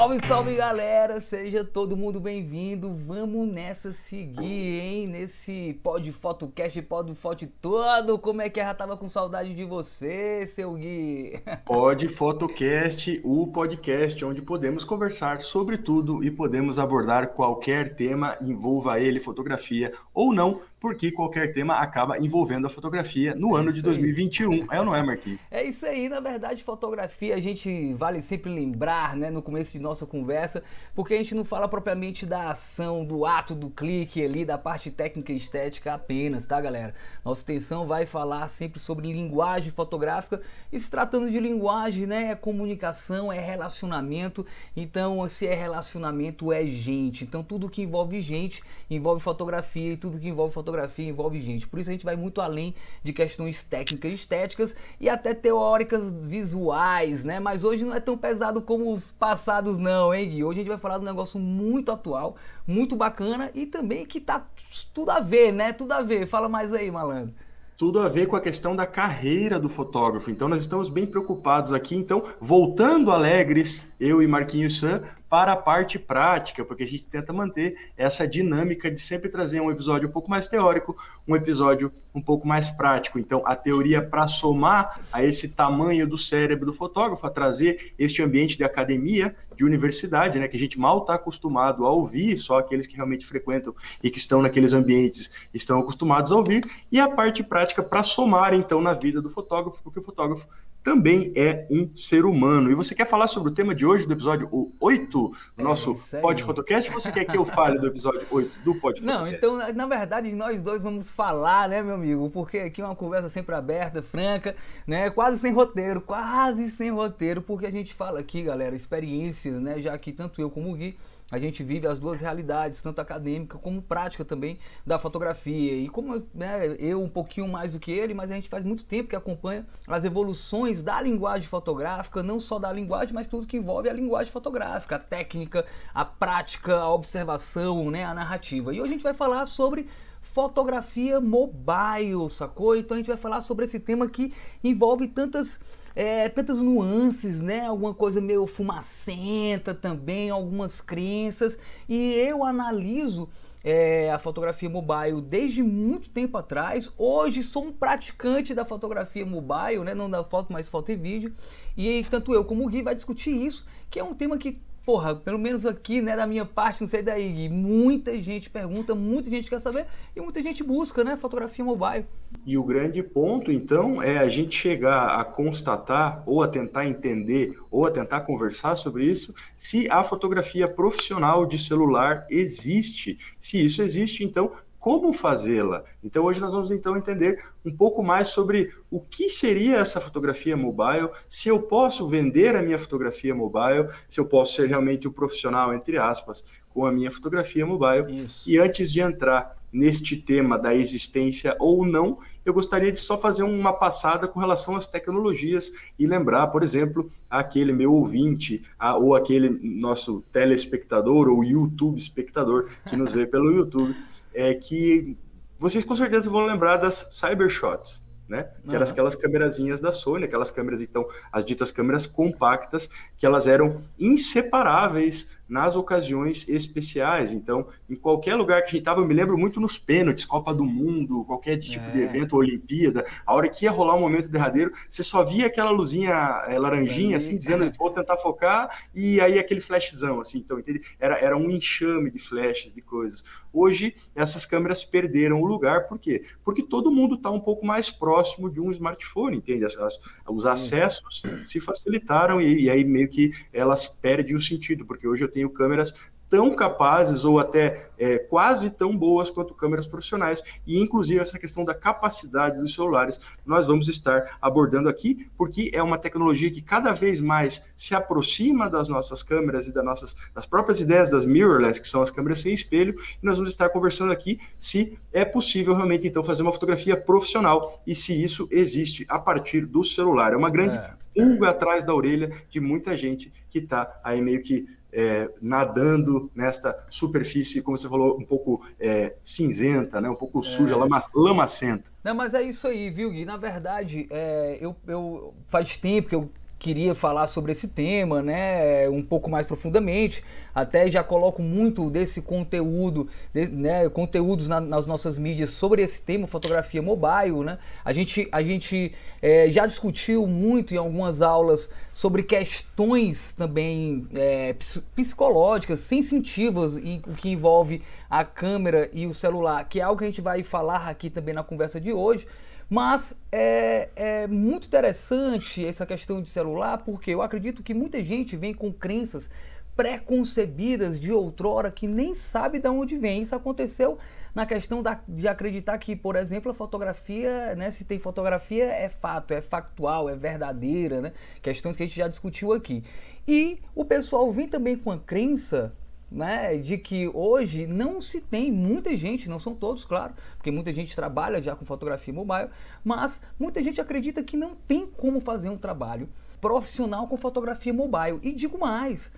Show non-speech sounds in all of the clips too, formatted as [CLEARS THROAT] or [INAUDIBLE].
Salve, salve galera, seja todo mundo bem-vindo. Vamos nessa seguir, hein? Nesse pod fotocast, pod foto todo. Como é que? Já tava com saudade de você, seu Gui. [LAUGHS] Pod Fotocast, o podcast onde podemos conversar sobre tudo e podemos abordar qualquer tema, envolva ele fotografia ou não, porque qualquer tema acaba envolvendo a fotografia no é ano de 2021. Aí. É ou não é, Marquinhos? É isso aí, na verdade, fotografia a gente vale sempre lembrar, né, no começo de nossa conversa, porque a gente não fala propriamente da ação, do ato, do clique ali, da parte técnica e estética apenas, tá, galera? Nossa intenção vai falar sempre sobre linguagem fotográfica e se tratando de linguagem, né, é comunicação, é relacionamento. Então, se é relacionamento, é gente. Então, tudo que envolve gente envolve fotografia e tudo que envolve fotografia fotografia envolve gente. Por isso a gente vai muito além de questões técnicas, estéticas e até teóricas visuais, né? Mas hoje não é tão pesado como os passados não, hein, Gui? Hoje a gente vai falar de um negócio muito atual, muito bacana e também que tá tudo a ver, né? Tudo a ver. Fala mais aí, malandro tudo a ver com a questão da carreira do fotógrafo. Então, nós estamos bem preocupados aqui. Então, voltando alegres, eu e Marquinhos San, para a parte prática, porque a gente tenta manter essa dinâmica de sempre trazer um episódio um pouco mais teórico, um episódio um pouco mais prático. Então, a teoria para somar a esse tamanho do cérebro do fotógrafo, a trazer este ambiente de academia, de universidade, né, que a gente mal está acostumado a ouvir, só aqueles que realmente frequentam e que estão naqueles ambientes estão acostumados a ouvir, e a parte prática para somar, então, na vida do fotógrafo, porque o fotógrafo também é um ser humano. E você quer falar sobre o tema de hoje, do episódio 8 do é, nosso Pod Fotocast, ou você quer que eu fale do episódio 8 do Pod Fotocast? Não, então, na verdade, nós dois vamos falar, né, meu amigo? Porque aqui é uma conversa sempre aberta, franca, né? Quase sem roteiro, quase sem roteiro, porque a gente fala aqui, galera, experiências, né? Já que tanto eu como o Gui a gente vive as duas realidades, tanto acadêmica como prática também da fotografia. E como né, eu um pouquinho mais do que ele, mas a gente faz muito tempo que acompanha as evoluções da linguagem fotográfica, não só da linguagem, mas tudo que envolve a linguagem fotográfica, a técnica, a prática, a observação, né, a narrativa. E hoje a gente vai falar sobre fotografia mobile, sacou? Então a gente vai falar sobre esse tema que envolve tantas é, tantas nuances, né? Alguma coisa meio fumacenta também, algumas crenças. E eu analiso é, a fotografia mobile desde muito tempo atrás. Hoje sou um praticante da fotografia mobile, né? Não da foto, mas foto e vídeo. E tanto eu como o Gui vai discutir isso, que é um tema que porra, pelo menos aqui, né, da minha parte, não sei daí, muita gente pergunta, muita gente quer saber e muita gente busca, né, fotografia mobile. E o grande ponto, então, é a gente chegar a constatar ou a tentar entender ou a tentar conversar sobre isso, se a fotografia profissional de celular existe. Se isso existe, então como fazê-la. Então hoje nós vamos então entender um pouco mais sobre o que seria essa fotografia mobile, se eu posso vender a minha fotografia mobile, se eu posso ser realmente o um profissional entre aspas com a minha fotografia mobile. Isso. E antes de entrar neste tema da existência ou não, eu gostaria de só fazer uma passada com relação às tecnologias e lembrar, por exemplo, aquele meu ouvinte a, ou aquele nosso telespectador ou YouTube espectador que nos vê pelo YouTube é que vocês com certeza vão lembrar das Cybershots né? Que eram aquelas câmerazinhas da Sony, aquelas câmeras, então, as ditas câmeras compactas, que elas eram inseparáveis nas ocasiões especiais. Então, em qualquer lugar que a gente estava, eu me lembro muito nos pênaltis, Copa do Mundo, qualquer tipo é. de evento, Olimpíada, a hora que ia rolar um momento derradeiro, você só via aquela luzinha é, laranjinha, assim, dizendo, vou tentar focar, e aí aquele flashzão, assim, então, entende? Era, era um enxame de flashes, de coisas. Hoje, essas câmeras perderam o lugar, por quê? Porque todo mundo está um pouco mais próximo próximo de um smartphone, entende? As, as, os acessos se facilitaram e, e aí meio que elas perdem o sentido, porque hoje eu tenho câmeras tão capazes ou até é, quase tão boas quanto câmeras profissionais. E, inclusive, essa questão da capacidade dos celulares nós vamos estar abordando aqui, porque é uma tecnologia que cada vez mais se aproxima das nossas câmeras e das nossas das próprias ideias das mirrorless, que são as câmeras sem espelho. E nós vamos estar conversando aqui se é possível realmente, então, fazer uma fotografia profissional e se isso existe a partir do celular. É uma grande é. pulga atrás da orelha de muita gente que está aí meio que é, nadando nesta superfície, como você falou, um pouco é, cinzenta, né? um pouco suja, é. lama, lamacenta. Não, mas é isso aí, viu, Gui? Na verdade, é, eu, eu faz tempo que eu queria falar sobre esse tema, né, um pouco mais profundamente. Até já coloco muito desse conteúdo, de, né, conteúdos na, nas nossas mídias sobre esse tema, fotografia mobile, né. A gente, a gente é, já discutiu muito em algumas aulas sobre questões também é, psicológicas, sensitivas, e o que envolve a câmera e o celular, que é algo que a gente vai falar aqui também na conversa de hoje. Mas é, é, muito interessante essa questão de celular, porque eu acredito que muita gente vem com crenças preconcebidas de outrora que nem sabe de onde vem. Isso aconteceu na questão da, de acreditar que, por exemplo, a fotografia, né, se tem fotografia, é fato, é factual, é verdadeira, né? Questões que a gente já discutiu aqui. E o pessoal vem também com a crença né, de que hoje não se tem muita gente, não são todos, claro, porque muita gente trabalha já com fotografia mobile, mas muita gente acredita que não tem como fazer um trabalho profissional com fotografia mobile. E digo mais,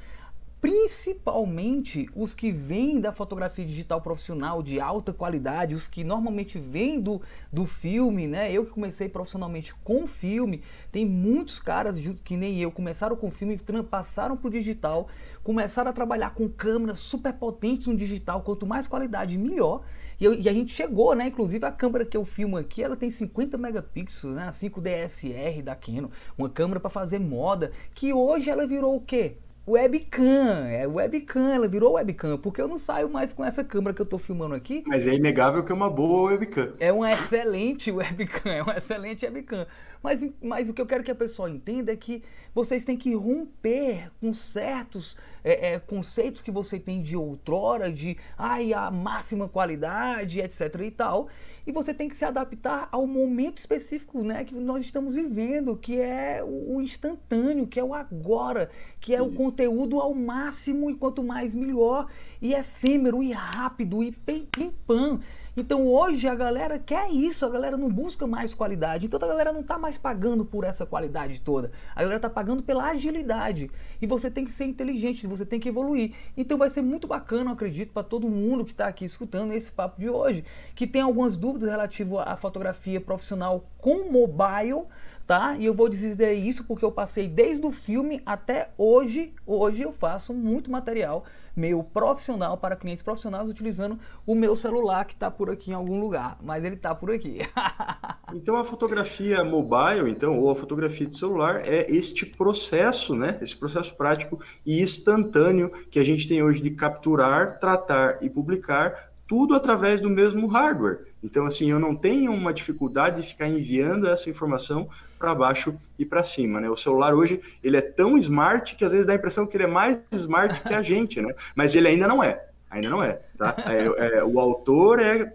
principalmente os que vêm da fotografia digital profissional de alta qualidade, os que normalmente vêm do, do filme, né? Eu que comecei profissionalmente com filme, tem muitos caras que nem eu começaram com filme, passaram para o digital, começaram a trabalhar com câmeras super potentes no digital, quanto mais qualidade, melhor. E, eu, e, a gente chegou, né? Inclusive a câmera que eu filmo aqui, ela tem 50 megapixels, né? A 5 DSR da Canon, uma câmera para fazer moda, que hoje ela virou o quê? Webcam, é webcam, ela virou webcam, porque eu não saio mais com essa câmera que eu tô filmando aqui. Mas é inegável que é uma boa webcam. É uma excelente [LAUGHS] webcam, é uma excelente webcam. Mas, mas o que eu quero que a pessoa entenda é que vocês têm que romper com certos é, é, conceitos que você tem de outrora, de ai, a máxima qualidade, etc e tal. E você tem que se adaptar ao momento específico né, que nós estamos vivendo, que é o instantâneo, que é o agora, que é Isso. o conteúdo ao máximo e quanto mais melhor, e efêmero, e rápido, e pim-pam. Então hoje a galera quer isso, a galera não busca mais qualidade. Então a galera não está mais pagando por essa qualidade toda. A galera está pagando pela agilidade. E você tem que ser inteligente, você tem que evoluir. Então vai ser muito bacana, eu acredito, para todo mundo que está aqui escutando esse papo de hoje, que tem algumas dúvidas relativas à fotografia profissional com mobile tá? E eu vou dizer isso porque eu passei desde o filme até hoje. Hoje eu faço muito material meu profissional para clientes profissionais utilizando o meu celular que está por aqui em algum lugar, mas ele está por aqui. [LAUGHS] então a fotografia mobile, então, ou a fotografia de celular é este processo, né? Esse processo prático e instantâneo que a gente tem hoje de capturar, tratar e publicar tudo através do mesmo hardware. Então, assim, eu não tenho uma dificuldade de ficar enviando essa informação para baixo e para cima, né? O celular hoje, ele é tão smart que às vezes dá a impressão que ele é mais smart que a [LAUGHS] gente, né? Mas ele ainda não é, ainda não é, tá? É, é, o autor é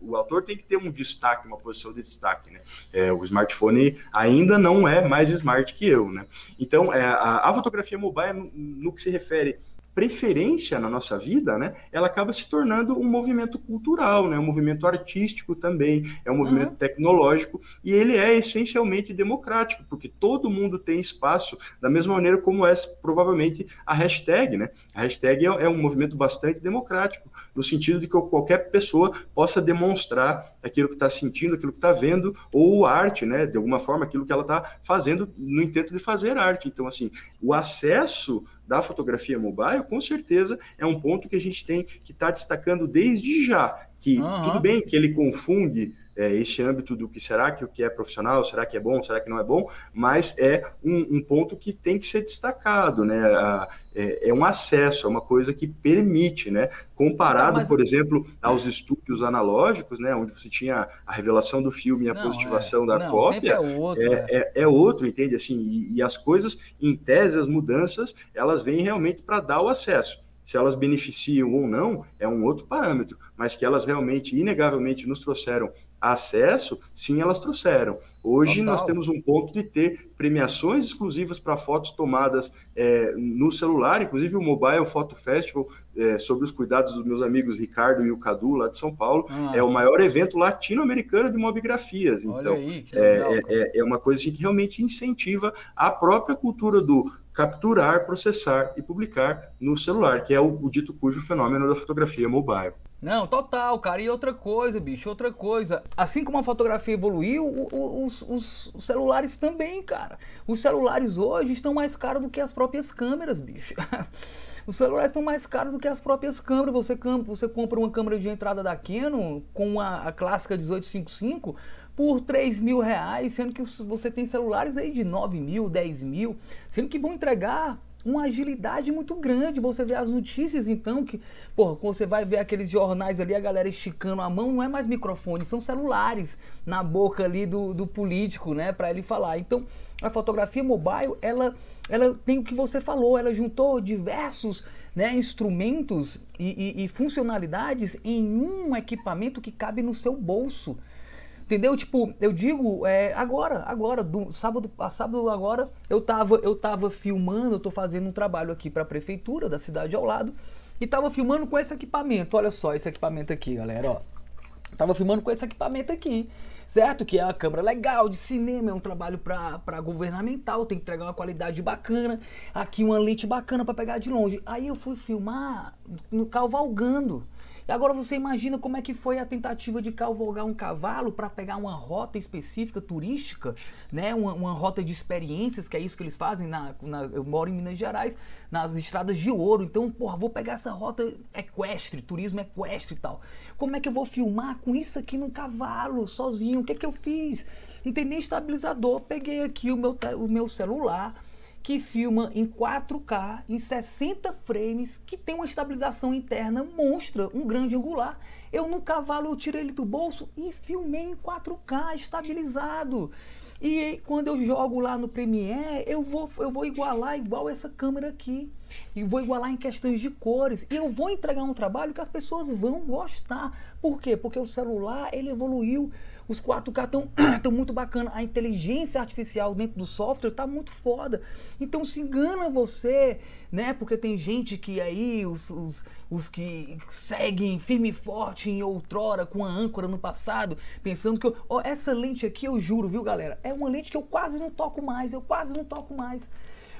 o autor tem que ter um destaque, uma posição de destaque, né? É, o smartphone ainda não é mais smart que eu, né? Então, é, a, a, fotografia mobile, no, no que se refere preferência na nossa vida, né, ela acaba se tornando um movimento cultural, né, um movimento artístico também, é um movimento uhum. tecnológico e ele é essencialmente democrático, porque todo mundo tem espaço, da mesma maneira como é provavelmente a hashtag, né? A hashtag é, é um movimento bastante democrático, no sentido de que qualquer pessoa possa demonstrar aquilo que está sentindo, aquilo que está vendo, ou arte, né, de alguma forma, aquilo que ela está fazendo no intento de fazer arte. Então, assim, o acesso da fotografia mobile, com certeza é um ponto que a gente tem que estar tá destacando desde já. Que uhum. tudo bem que ele confunde é, esse âmbito do que será que o que é profissional, será que é bom, será que não é bom, mas é um, um ponto que tem que ser destacado, né? É, é, um acesso, é uma coisa que permite, né? Comparado, mas... por exemplo, aos estúdios analógicos, né? Onde você tinha a revelação do filme e a não, positivação é. da não, cópia, é outro, é, é. é, é outro, entende? Assim, e, e as coisas, em tese, as mudanças, elas vêm realmente para dar o acesso. Se elas beneficiam ou não é um outro parâmetro, mas que elas realmente, inegavelmente, nos trouxeram acesso, sim, elas trouxeram. Hoje Total. nós temos um ponto de ter premiações exclusivas para fotos tomadas é, no celular, inclusive o Mobile Photo Festival, é, sobre os cuidados dos meus amigos Ricardo e o Cadu, lá de São Paulo, ah. é o maior evento latino-americano de mobigrafias. Então, aí, é, é, é, é uma coisa assim, que realmente incentiva a própria cultura do capturar, processar e publicar no celular, que é o, o dito cujo fenômeno da fotografia mobile. Não, total, cara. E outra coisa, bicho, outra coisa. Assim como a fotografia evoluiu, o, o, os, os, celulares também, cara. Os celulares hoje estão mais caros do que as próprias câmeras, bicho. [LAUGHS] Os celulares estão mais caros do que as próprias câmeras. Você, você compra uma câmera de entrada da Canon com a, a clássica 1855 por 3 mil reais, sendo que você tem celulares aí de 9 mil, 10 mil, sendo que vão entregar uma agilidade muito grande. Você vê as notícias, então, que, porra, você vai ver aqueles jornais ali, a galera esticando a mão, não é mais microfone, são celulares na boca ali do, do político, né, para ele falar. Então, a fotografia mobile, ela, ela tem o que você falou, ela juntou diversos né, instrumentos e, e, e funcionalidades em um equipamento que cabe no seu bolso. Entendeu? Tipo, eu digo, é, agora, agora, do sábado, a sábado agora, eu tava, eu tava filmando, eu tô fazendo um trabalho aqui para a prefeitura da cidade ao lado, e tava filmando com esse equipamento. Olha só esse equipamento aqui, galera, ó. tava filmando com esse equipamento aqui, certo? Que é uma câmera legal de cinema, é um trabalho para governamental, tem que entregar uma qualidade bacana. Aqui uma lente bacana para pegar de longe. Aí eu fui filmar no cavalgando. Agora você imagina como é que foi a tentativa de cavalgar um cavalo para pegar uma rota específica turística, né? Uma, uma, rota de experiências, que é isso que eles fazem. Na, na, eu moro em Minas Gerais, nas estradas de ouro. Então, porra, vou pegar essa rota equestre, turismo equestre e tal. Como é que eu vou filmar com isso aqui no cavalo, sozinho? O que é que eu fiz? Não tem nem estabilizador. Peguei aqui o meu, o meu celular que filma em 4K, em 60 frames, que tem uma estabilização interna monstra, um grande angular. Eu no cavalo eu tirei ele do bolso e filmei em 4K estabilizado. E quando eu jogo lá no Premiere, eu vou, eu vou igualar igual essa câmera aqui. E vou igualar em questões de cores. E eu vou entregar um trabalho que as pessoas vão gostar. Por quê? Porque o celular, ele evoluiu os 4K estão [CLEARS THROAT] muito bacana. A inteligência artificial dentro do software está muito foda. Então se engana você, né? Porque tem gente que aí, os, os, os que seguem firme e forte em outrora, com a âncora no passado, pensando que. Eu, ó, essa lente aqui, eu juro, viu, galera? É uma lente que eu quase não toco mais. Eu quase não toco mais.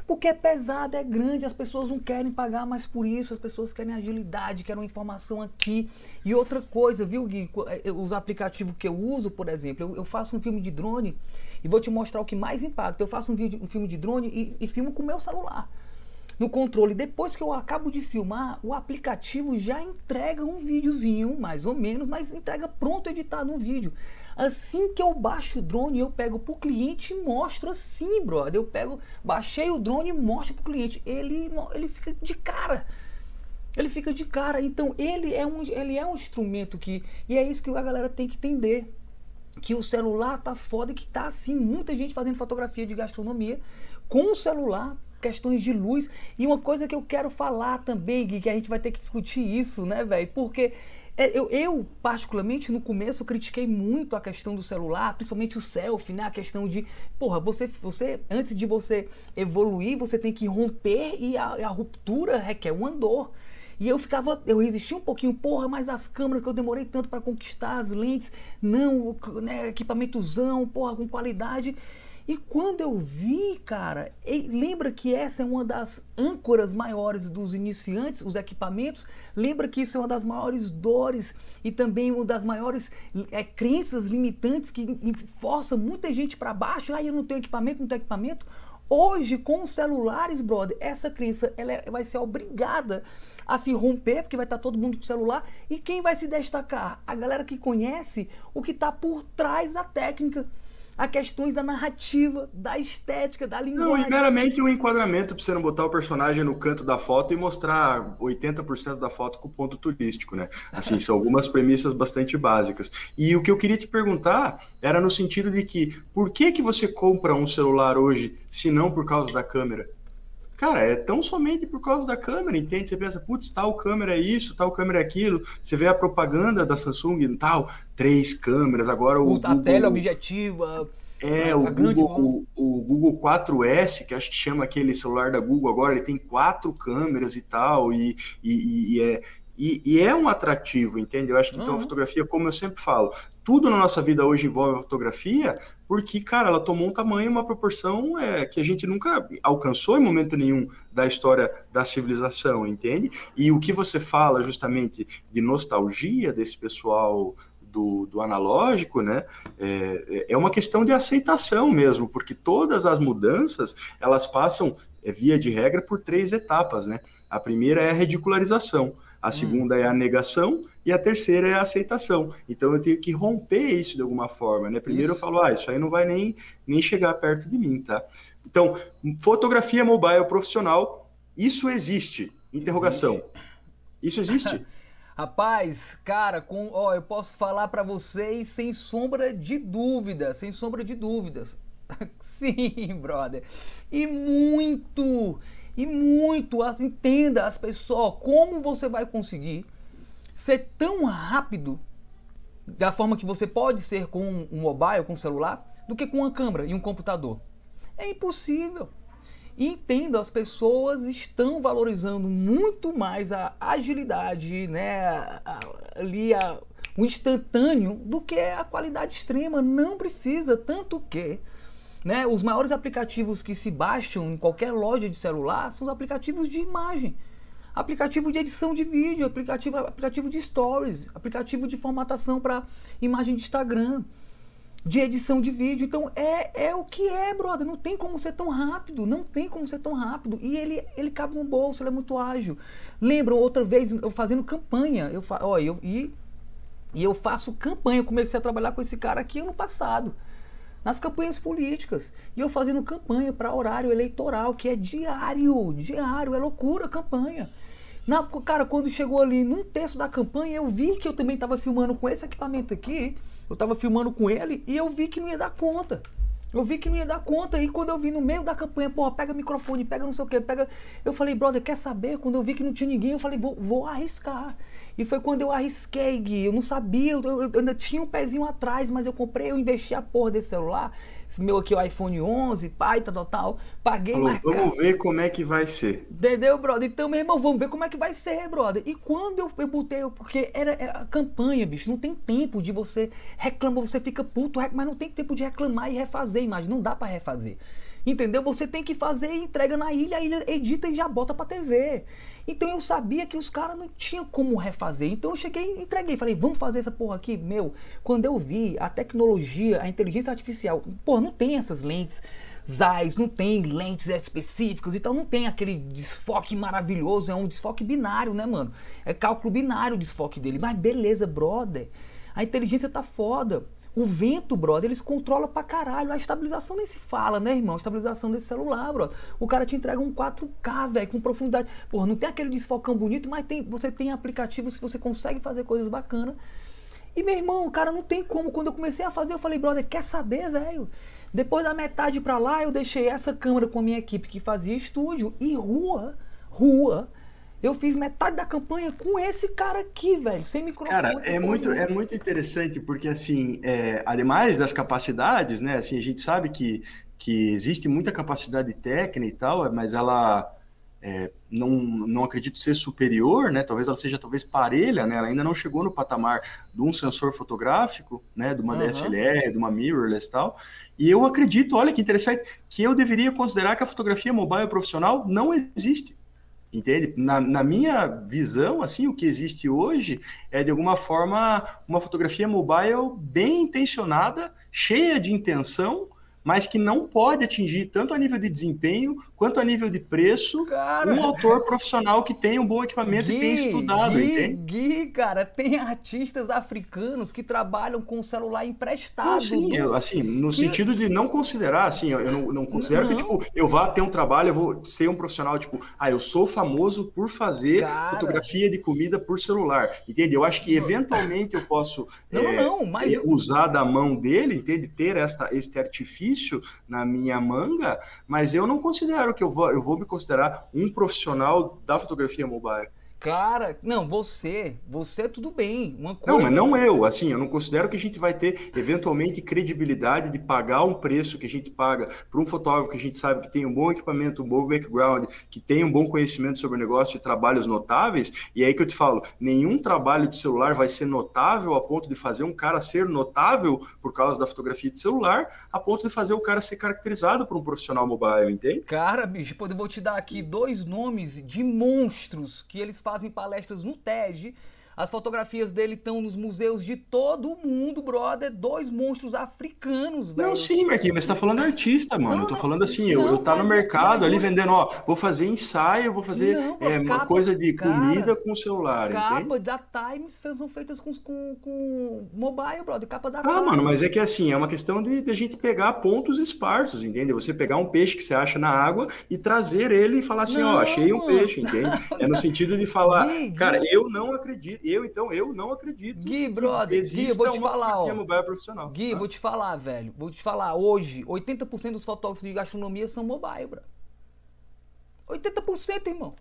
Porque é pesado, é grande, as pessoas não querem pagar mais por isso, as pessoas querem agilidade, querem informação aqui. E outra coisa, viu, Gui? Eh, os aplicativos que eu uso, por exemplo, eu, eu, faço um filme de drone e vou te mostrar o que mais impacta. Eu faço um, vídeo, um filme de drone e, e filmo com o meu celular no controle. Depois que eu acabo de filmar, o aplicativo já entrega um videozinho, mais ou menos, mas entrega pronto editado um vídeo. Assim que eu baixo o drone, eu pego pro cliente e mostro assim, brother. Eu pego, baixei o drone e mostro pro cliente. Ele, ele fica de cara. Ele fica de cara. Então, ele é um, ele é um instrumento que. E é isso que a galera tem que entender. Que o celular tá foda que tá assim, muita gente fazendo fotografia de gastronomia com o celular, questões de luz. E uma coisa que eu quero falar também, Gui, que a gente vai ter que discutir isso, né, velho? Porque eu, eu, particularmente, no começo, critiquei muito a questão do celular, principalmente o selfie, né? A questão de, porra, você, você antes de você evoluir, você tem que romper e a, a ruptura requer um andor. E eu ficava, eu resisti um pouquinho, porra, mas as câmeras que eu demorei tanto para conquistar, as lentes, não, né, equipamentozão, porra, com qualidade. E quando eu vi, cara, lembra que essa é uma das âncoras maiores dos iniciantes, os equipamentos? Lembra que isso é uma das maiores dores e também uma das maiores é, crenças limitantes que força muita gente para baixo? Ah, eu não tenho equipamento, não tenho equipamento. Hoje, com os celulares, brother, essa crença ela é, vai ser obrigada a se romper, porque vai estar todo mundo com celular. E quem vai se destacar? A galera que conhece o que está por trás da técnica a questões da narrativa, da estética, da linguagem. Não, e meramente um enquadramento para você não botar o personagem no canto da foto e mostrar 80% da foto com ponto turístico, né? Assim, são algumas premissas bastante básicas. E o que eu queria te perguntar era no sentido de que, por que que você compra um celular hoje, se não por causa da câmera? Cara, é tão somente por causa da câmera, entende? Você pensa, putz, tal câmera é isso, tal câmera é aquilo. Você vê a propaganda da Samsung, tal, três câmeras, agora o. A Google, tela objetiva. É, o Google, o, o, Google 4S, que acho que chama aquele celular da Google agora, ele tem quatro câmeras e tal, e, e, e é, e, e, é um atrativo, entende? Eu acho que uhum. então a fotografia, como eu sempre falo, tudo na nossa vida hoje envolve a fotografia, porque, cara, ela tomou um tamanho, uma proporção é, que a gente nunca alcançou em momento nenhum da história da civilização, entende? E o que você fala justamente de nostalgia desse pessoal do, do, analógico, né, é, é uma questão de aceitação mesmo, porque todas as mudanças, elas passam, é, via de regra, por três etapas, né? A primeira é a ridicularização, a segunda hum. é a negação e a terceira é a aceitação. Então eu tenho que romper isso de alguma forma, né? Primeiro isso. eu falo, ah, isso aí não vai nem, nem chegar perto de mim, tá? Então, fotografia mobile profissional, isso existe? Interrogação. Isso existe? [LAUGHS] Rapaz, cara, com, ó, eu posso falar para vocês sem sombra de dúvida, sem sombra de dúvidas. [LAUGHS] Sim, brother. E muito, e muito, entenda as pessoas, como você vai conseguir ser tão rápido da forma que você pode ser com um mobile, com um celular, do que com uma câmera e um computador. É impossível. Entenda, as pessoas estão valorizando muito mais a agilidade, né, ali a, o instantâneo do que a qualidade extrema. Não precisa, tanto que né, os maiores aplicativos que se baixam em qualquer loja de celular são os aplicativos de imagem. Aplicativo de edição de vídeo, aplicativo, aplicativo de stories, aplicativo de formatação para imagem de Instagram de edição de vídeo. Então é, é o que é, brother. Não tem como ser tão rápido. Não tem como ser tão rápido. E ele, ele cabe no bolso, ele é muito ágil. Lembram outra vez eu fazendo campanha. Eu, ó, eu, e, e eu faço campanha. Eu comecei a trabalhar com esse cara aqui ano passado. Nas campanhas políticas. E eu fazendo campanha para horário eleitoral, que é diário. Diário. É loucura a campanha. Na, cara, quando chegou ali num terço da campanha, eu vi que eu também estava filmando com esse equipamento aqui. Eu tava filmando com ele e eu vi que não ia dar conta. Eu vi que não ia dar conta. E quando eu vi no meio da campanha, porra, pega microfone, pega não sei o que, pega. Eu falei, brother, quer saber? Quando eu vi que não tinha ninguém, eu falei, vou, vou arriscar. E foi quando eu arrisquei, Gui. Eu não sabia, eu, eu, eu, ainda tinha um pezinho atrás, mas eu comprei, eu investi a porra desse celular. Meu aqui, o iPhone 11, pai, tal, tal, Paguei Falou, Vamos ver como é que vai ser. Entendeu, brother? Então, meu irmão, vamos ver como é que vai ser, brother. E quando eu, eu botei, porque era, era a campanha, bicho, não tem tempo de você reclamar, você fica puto, mas não tem tempo de reclamar e refazer imagem. Não dá para refazer. Entendeu? Você tem que fazer entrega na ilha, a ilha edita e já bota pra TV. Então eu sabia que os caras não tinham como refazer. Então eu cheguei e entreguei. Falei, vamos fazer essa porra aqui? Meu, quando eu vi a tecnologia, a inteligência artificial, pô, não tem essas lentes ZAIS, não tem lentes específicas, então não tem aquele desfoque maravilhoso, é um desfoque binário, né, mano? É cálculo binário o desfoque dele. Mas beleza, brother. A inteligência tá foda. O vento, brother, eles controlam pra caralho. A estabilização nem se fala, né, irmão? A estabilização desse celular, brother. O cara te entrega um 4K, velho, com profundidade. Porra, não tem aquele desfocão bonito, mas tem, você tem aplicativos que você consegue fazer coisas bacanas. E, meu irmão, o cara não tem como. Quando eu comecei a fazer, eu falei, brother, quer saber, velho? Depois da metade pra lá, eu deixei essa câmera com a minha equipe que fazia estúdio e rua, rua eu fiz metade da campanha com esse cara aqui, velho, sem microfone. Cara, é muito, é muito interessante porque, assim, é, ademais das capacidades, né, assim, a gente sabe que, que existe muita capacidade técnica e tal, mas ela é, não, não acredito ser superior, né, talvez ela seja talvez parelha, né, ela ainda não chegou no patamar de um sensor fotográfico, né, de uma uhum. DSLR, de uma mirrorless e tal, e eu acredito, olha que interessante, que eu deveria considerar que a fotografia mobile profissional não existe. Entende? Na, na, minha visão, assim, o que existe hoje é, de alguma forma, uma fotografia mobile bem intencionada, cheia de intenção, mas que não pode atingir tanto a nível de desempenho quanto a nível de preço cara, um autor profissional que tem um bom equipamento Gui, e tem estudado, Gui, entende? Gui, cara, tem artistas africanos que trabalham com celular emprestado. Não, sim, eu, assim, no que... sentido de não considerar, assim, eu não, não considero não. que, tipo, eu vá ter um trabalho, eu vou ser um profissional, tipo, ah, eu sou famoso por fazer cara... fotografia de comida por celular, entende? Eu acho que eventualmente eu posso não, é, não, mas... usar da mão dele, entende? Ter esta, este artifício na minha manga, mas eu não considero que eu vou, eu vou me considerar um profissional da fotografia mobile. Cara, não, você, você tudo bem. Uma coisa... Não, mas não eu. Assim, eu não considero que a gente vai ter eventualmente credibilidade de pagar um preço que a gente paga para um fotógrafo que a gente sabe que tem um bom equipamento, um bom background, que tem um bom conhecimento sobre o negócio e trabalhos notáveis. E é aí que eu te falo, nenhum trabalho de celular vai ser notável a ponto de fazer um cara ser notável por causa da fotografia de celular, a ponto de fazer o cara ser caracterizado por um profissional mobile, entende? Cara, bicho, eu vou te dar aqui dois nomes de monstros que eles fazem fazem palestras no TED as fotografias dele estão nos museus de todo o mundo, brother. Dois monstros africanos, velho. Não, sim, Marquinhos, mas você tá falando artista, mano. Não, eu tô falando assim, eu, eu tá no mercado ali vendendo, ó, vou fazer ensaio, vou fazer é, capa, uma coisa de cara, comida com celular, Capa entende? da Times são feitas com, com, com mobile, brother. Capa da Ah, Times. mano, mas é que assim, é uma questão de, de a gente pegar pontos esparsos, entende? Você pegar um peixe que você acha na água e trazer ele e falar assim, ó, achei um peixe, entende? [LAUGHS] É no sentido de falar, cara, eu não acredito, eu então, eu não acredito. Gui, brother, Gui, vou te falar, ó. Profissional, Gui, tá? vou te falar, velho. Vou te falar, hoje, 80% dos fotógrafos de gastronomia são mobile, bro. 80%, irmão.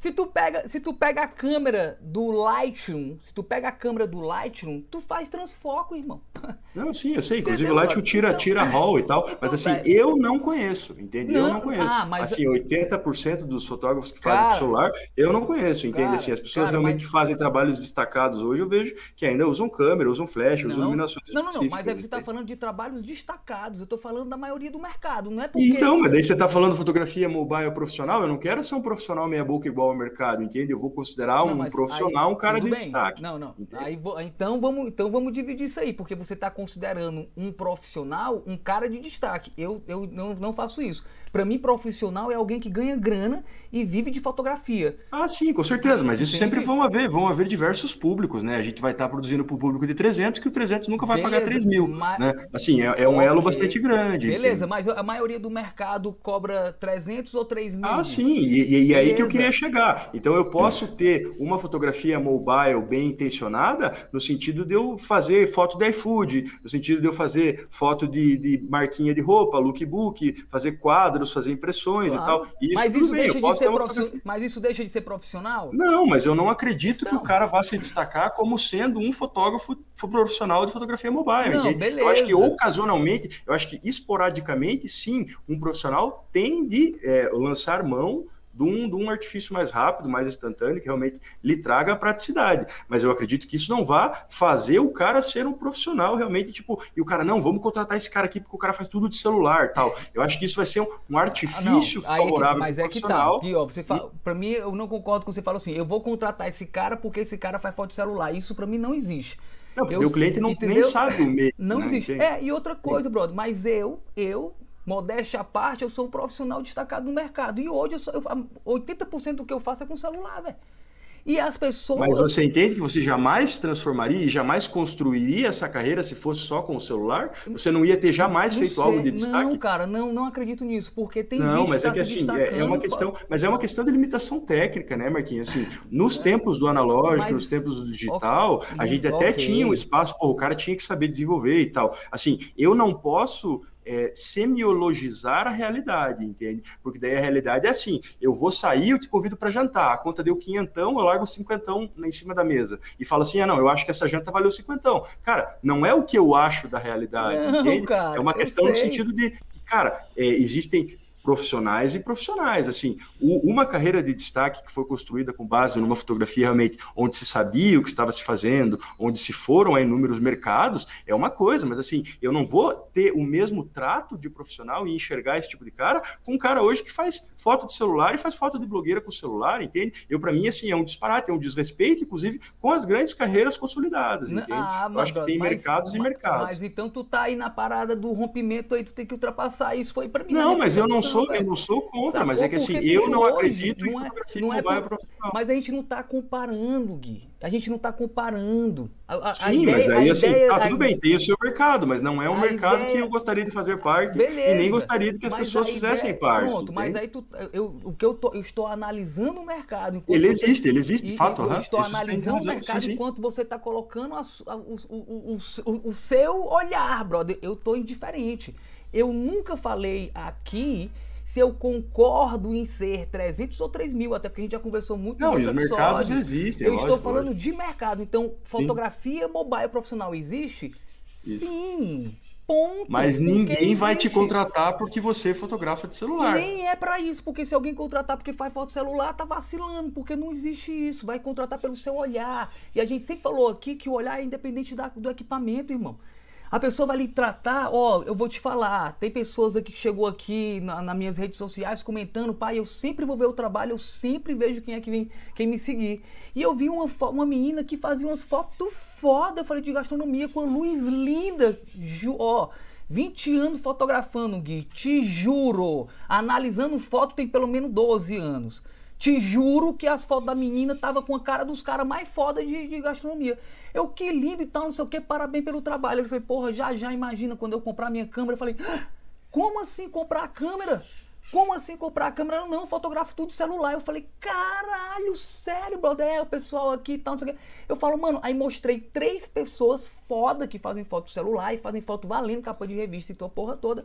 Se tu pega, se tu pega a câmera do Lightroom, se tu pega a câmera do Lightroom, tu faz transfoco, irmão. [LAUGHS] Não, sim, eu sei. Inclusive o Lightroom tira, então, tira RAW e tal. Então, mas assim, velho. eu não conheço, entende? Não, eu não conheço. Ah, mas... Assim, 80% dos fotógrafos que fazem cara, celular, eu não conheço, entende? Cara, assim, as pessoas cara, realmente mas... fazem trabalhos destacados hoje, eu vejo que ainda usam câmera, usam flash, não, usam iluminações Não, não, não, mas aí você está falando de trabalhos destacados. Eu estou falando da maioria do mercado, não é porque... Então, mas daí você está falando fotografia mobile profissional, eu não quero ser um profissional meia boca igual ao mercado, entende? eu vou considerar não, um profissional aí, um cara de bem. destaque. Não, não. Aí, então, vamos, então vamos dividir isso aí, porque você está considerando um profissional um cara de destaque. Eu, eu não, não faço isso. Para mim, profissional é alguém que ganha grana e vive de fotografia. Ah, sim, com certeza. Mas isso sempre vão haver, vão haver diversos públicos, né? A gente vai estar produzindo para o público de 300, que o 300 nunca vai Beleza, pagar 3 mil, né? Assim, é, é um elo bastante grande. Beleza, mas a maioria do mercado cobra 300 ou 3 mil? Ah, sim, e, e aí que eu queria chegar. Então, eu posso ter uma fotografia mobile bem intencionada no sentido de eu fazer foto de iFood, no sentido de eu fazer foto de, de marquinha de roupa, lookbook, fazer quadro quadros, fazer impressões claro. e tal. E mas, isso bem, deixa de ser profi... mas isso deixa de ser profissional? Não, mas eu não acredito então... que o cara vá se destacar como sendo um fotógrafo profissional de fotografia mobile. Não, beleza. Eu acho que ocasionalmente, eu acho que esporadicamente, sim, um profissional tem de é, lançar mão de um, de um artifício mais rápido, mais instantâneo, que realmente lhe traga a praticidade. Mas eu acredito que isso não vá fazer o cara ser um profissional realmente, tipo, e o cara, não, vamos contratar esse cara aqui porque o cara faz tudo de celular tal. Eu acho que isso vai ser um, um artifício ah, favorável. É que, mas é que tá. Aqui, ó, você fala, pra mim, eu não concordo com você fala assim, eu vou contratar esse cara porque esse cara faz foto de celular. Isso para mim não existe. Não, porque eu, o cliente não, nem sabe o meio. Não né? existe. É, e outra coisa, brother, mas eu, eu modéstia à parte, eu sou um profissional destacado no mercado. E hoje, eu sou, eu, 80% do que eu faço é com celular, velho. E as pessoas. Mas você entende que você jamais transformaria e jamais construiria essa carreira se fosse só com o celular? Você não ia ter jamais feito sei. algo de destaque? Não, cara, não, não acredito nisso, porque tem não, gente mas que é tá que assim, é, é, uma questão, mas é uma questão de limitação técnica, né, Marquinhos? Assim, nos é. tempos do analógico, mas... nos tempos do digital, okay. a gente até okay. tinha um espaço, pô, o cara tinha que saber desenvolver e tal. Assim, eu não posso é, semiologizar a realidade, entende? Porque daí a realidade é assim: eu vou sair, eu te convido para jantar, a conta deu quinhentão, eu largo cinquentão em cima da mesa e falo assim: ah, não, eu acho que essa janta valeu cinquentão. Cara, não é o que eu acho da realidade, não, entende? Cara, é uma questão no sentido de, cara, é, existem profissionais e profissionais. Assim, o, uma carreira de destaque que foi construída com base numa fotografia realmente onde se sabia o que estava se fazendo, onde se foram a inúmeros mercados, é uma coisa, mas assim, eu não vou ter o mesmo trato de profissional e enxergar esse tipo de cara com um cara hoje que faz foto de celular e faz foto de blogueira com celular, entende? Eu, para mim, assim, é um disparate, é um desrespeito, inclusive, com as grandes carreiras consolidadas, entende? Ah, eu acho que tem mas, mercados mas, e mercados. Mas então tu tá aí na parada do rompimento aí, tu tem que ultrapassar isso aí para mim. Não, mas eu não sou, eu não sou contra, mas é que assim, eu não acredito não é, não é por... Mas a gente não está comparando, Gui. A gente não está comparando. A, a, Sim, a ideia, mas aí assim, ideia, tá tudo bem, tem o seu mercado, mas não é um mercado ideia... que eu gostaria de fazer parte Beleza, e nem gostaria de que as pessoas fizessem parte. Pronto, mas aí tu, eu, o que eu, tô, eu estou analisando o mercado. Ele existe, ele existe, de fato. Eu estou analisando o mercado sim, enquanto você está colocando a, o, o, o, o seu olhar, brother. Eu estou indiferente. Eu nunca falei aqui se eu concordo em ser 300 ou 3 mil, até porque a gente já conversou muito Não, e os mercados existem. Eu lógico, estou falando lógico. de mercado. Então, fotografia Sim. mobile profissional existe? Isso. Sim. Ponto, Mas ninguém vai te contratar porque você fotografa de celular. Nem é para isso, porque se alguém contratar porque faz foto celular, tá vacilando, porque não existe isso. Vai contratar pelo seu olhar. E a gente sempre falou aqui que o olhar é independente da, do equipamento, irmão. A pessoa vai lhe tratar, ó, eu vou te falar, tem pessoas aqui que chegou aqui na, nas minhas redes sociais comentando, pai, eu sempre vou ver o trabalho, eu sempre vejo quem é que vem, quem me seguir. E eu vi uma, uma menina que fazia umas fotos foda, eu falei de gastronomia, com a luz linda, ó, 20 anos fotografando, Gui, te juro, analisando foto tem pelo menos 12 anos. Te juro que as fotos da menina tava com a cara dos caras mais foda de, de, gastronomia. Eu, que lindo e tal, não sei o que, parabéns pelo trabalho. Ele falou, porra, já já imagina quando eu comprar minha câmera. Eu falei, ah, como assim comprar a câmera? Como assim comprar a câmera? Não, fotografo tudo celular. Eu falei, caralho, sério, brother, é o pessoal aqui e tal, não sei o que. Eu falo, mano, aí mostrei três pessoas foda que fazem foto celular e fazem foto valendo, capa de revista e tua porra toda.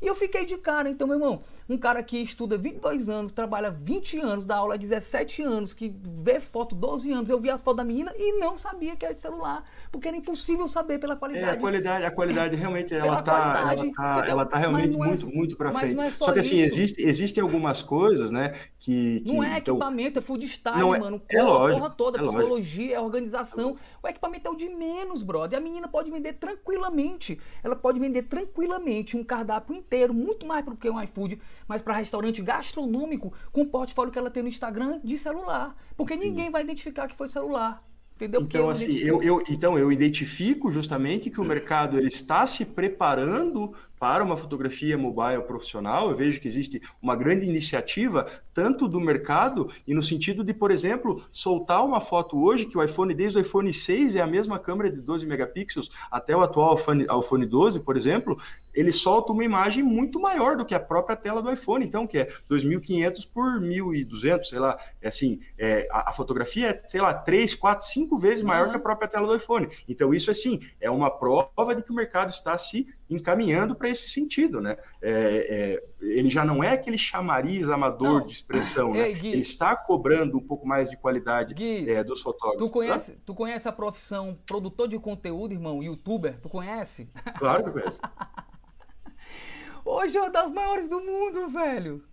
E eu fiquei de cara, então, meu irmão, um cara que estuda 22 anos, trabalha 20 anos, dá aula 17 anos, que vê foto 12 anos, eu vi as fotos da menina e não sabia que era de celular, porque era impossível saber pela qualidade. É, a qualidade, a qualidade realmente ela tá, ela tá, ela tá realmente é, muito, muito para frente. É só, só, que assim, existe, existem algumas coisas, né, que, que Não é então, equipamento, é food style, não é, mano. É lógico, porra toda, é psicologia, é organização. O equipamento é o de menos, brother. A menina pode vender tranquilamente, ela pode vender tranquilamente um cardápio inteiro, muito mais do que um iFood, mas para restaurante gastronômico com o portfólio que ela tem no Instagram de celular. Porque ninguém vai identificar que foi celular. Entendeu? Então, eu assim, eu, eu, então, eu identifico justamente que o mercado ele está se preparando para uma fotografia mobile profissional. Eu vejo que existe uma grande iniciativa, tanto do mercado, e no sentido de, por exemplo, soltar uma foto hoje, que o iPhone, desde o iPhone 6, é a mesma câmera de 12 megapixels, até o atual iPhone 12, por exemplo, ele solta uma imagem muito maior do que a própria tela do iPhone, então, que é 2.500 por 1.200, sei lá. É assim, é, a, a, fotografia é, sei lá, 3, 4, 5 vezes maior uhum. que a própria tela do iPhone. Então, isso, assim, é uma prova de que o mercado está se encaminhando para esse sentido, né? É, é, ele já não é aquele chamariz amador não. de expressão, né? Gui, ele está cobrando um pouco mais de qualidade Gui, é, dos fotógrafos. Tu conhece, tu conhece a profissão produtor de conteúdo, irmão, youtuber? Tu conhece? [LAUGHS] Claro que eu conheço. [LAUGHS] Hoje é uma das maiores do mundo, velho.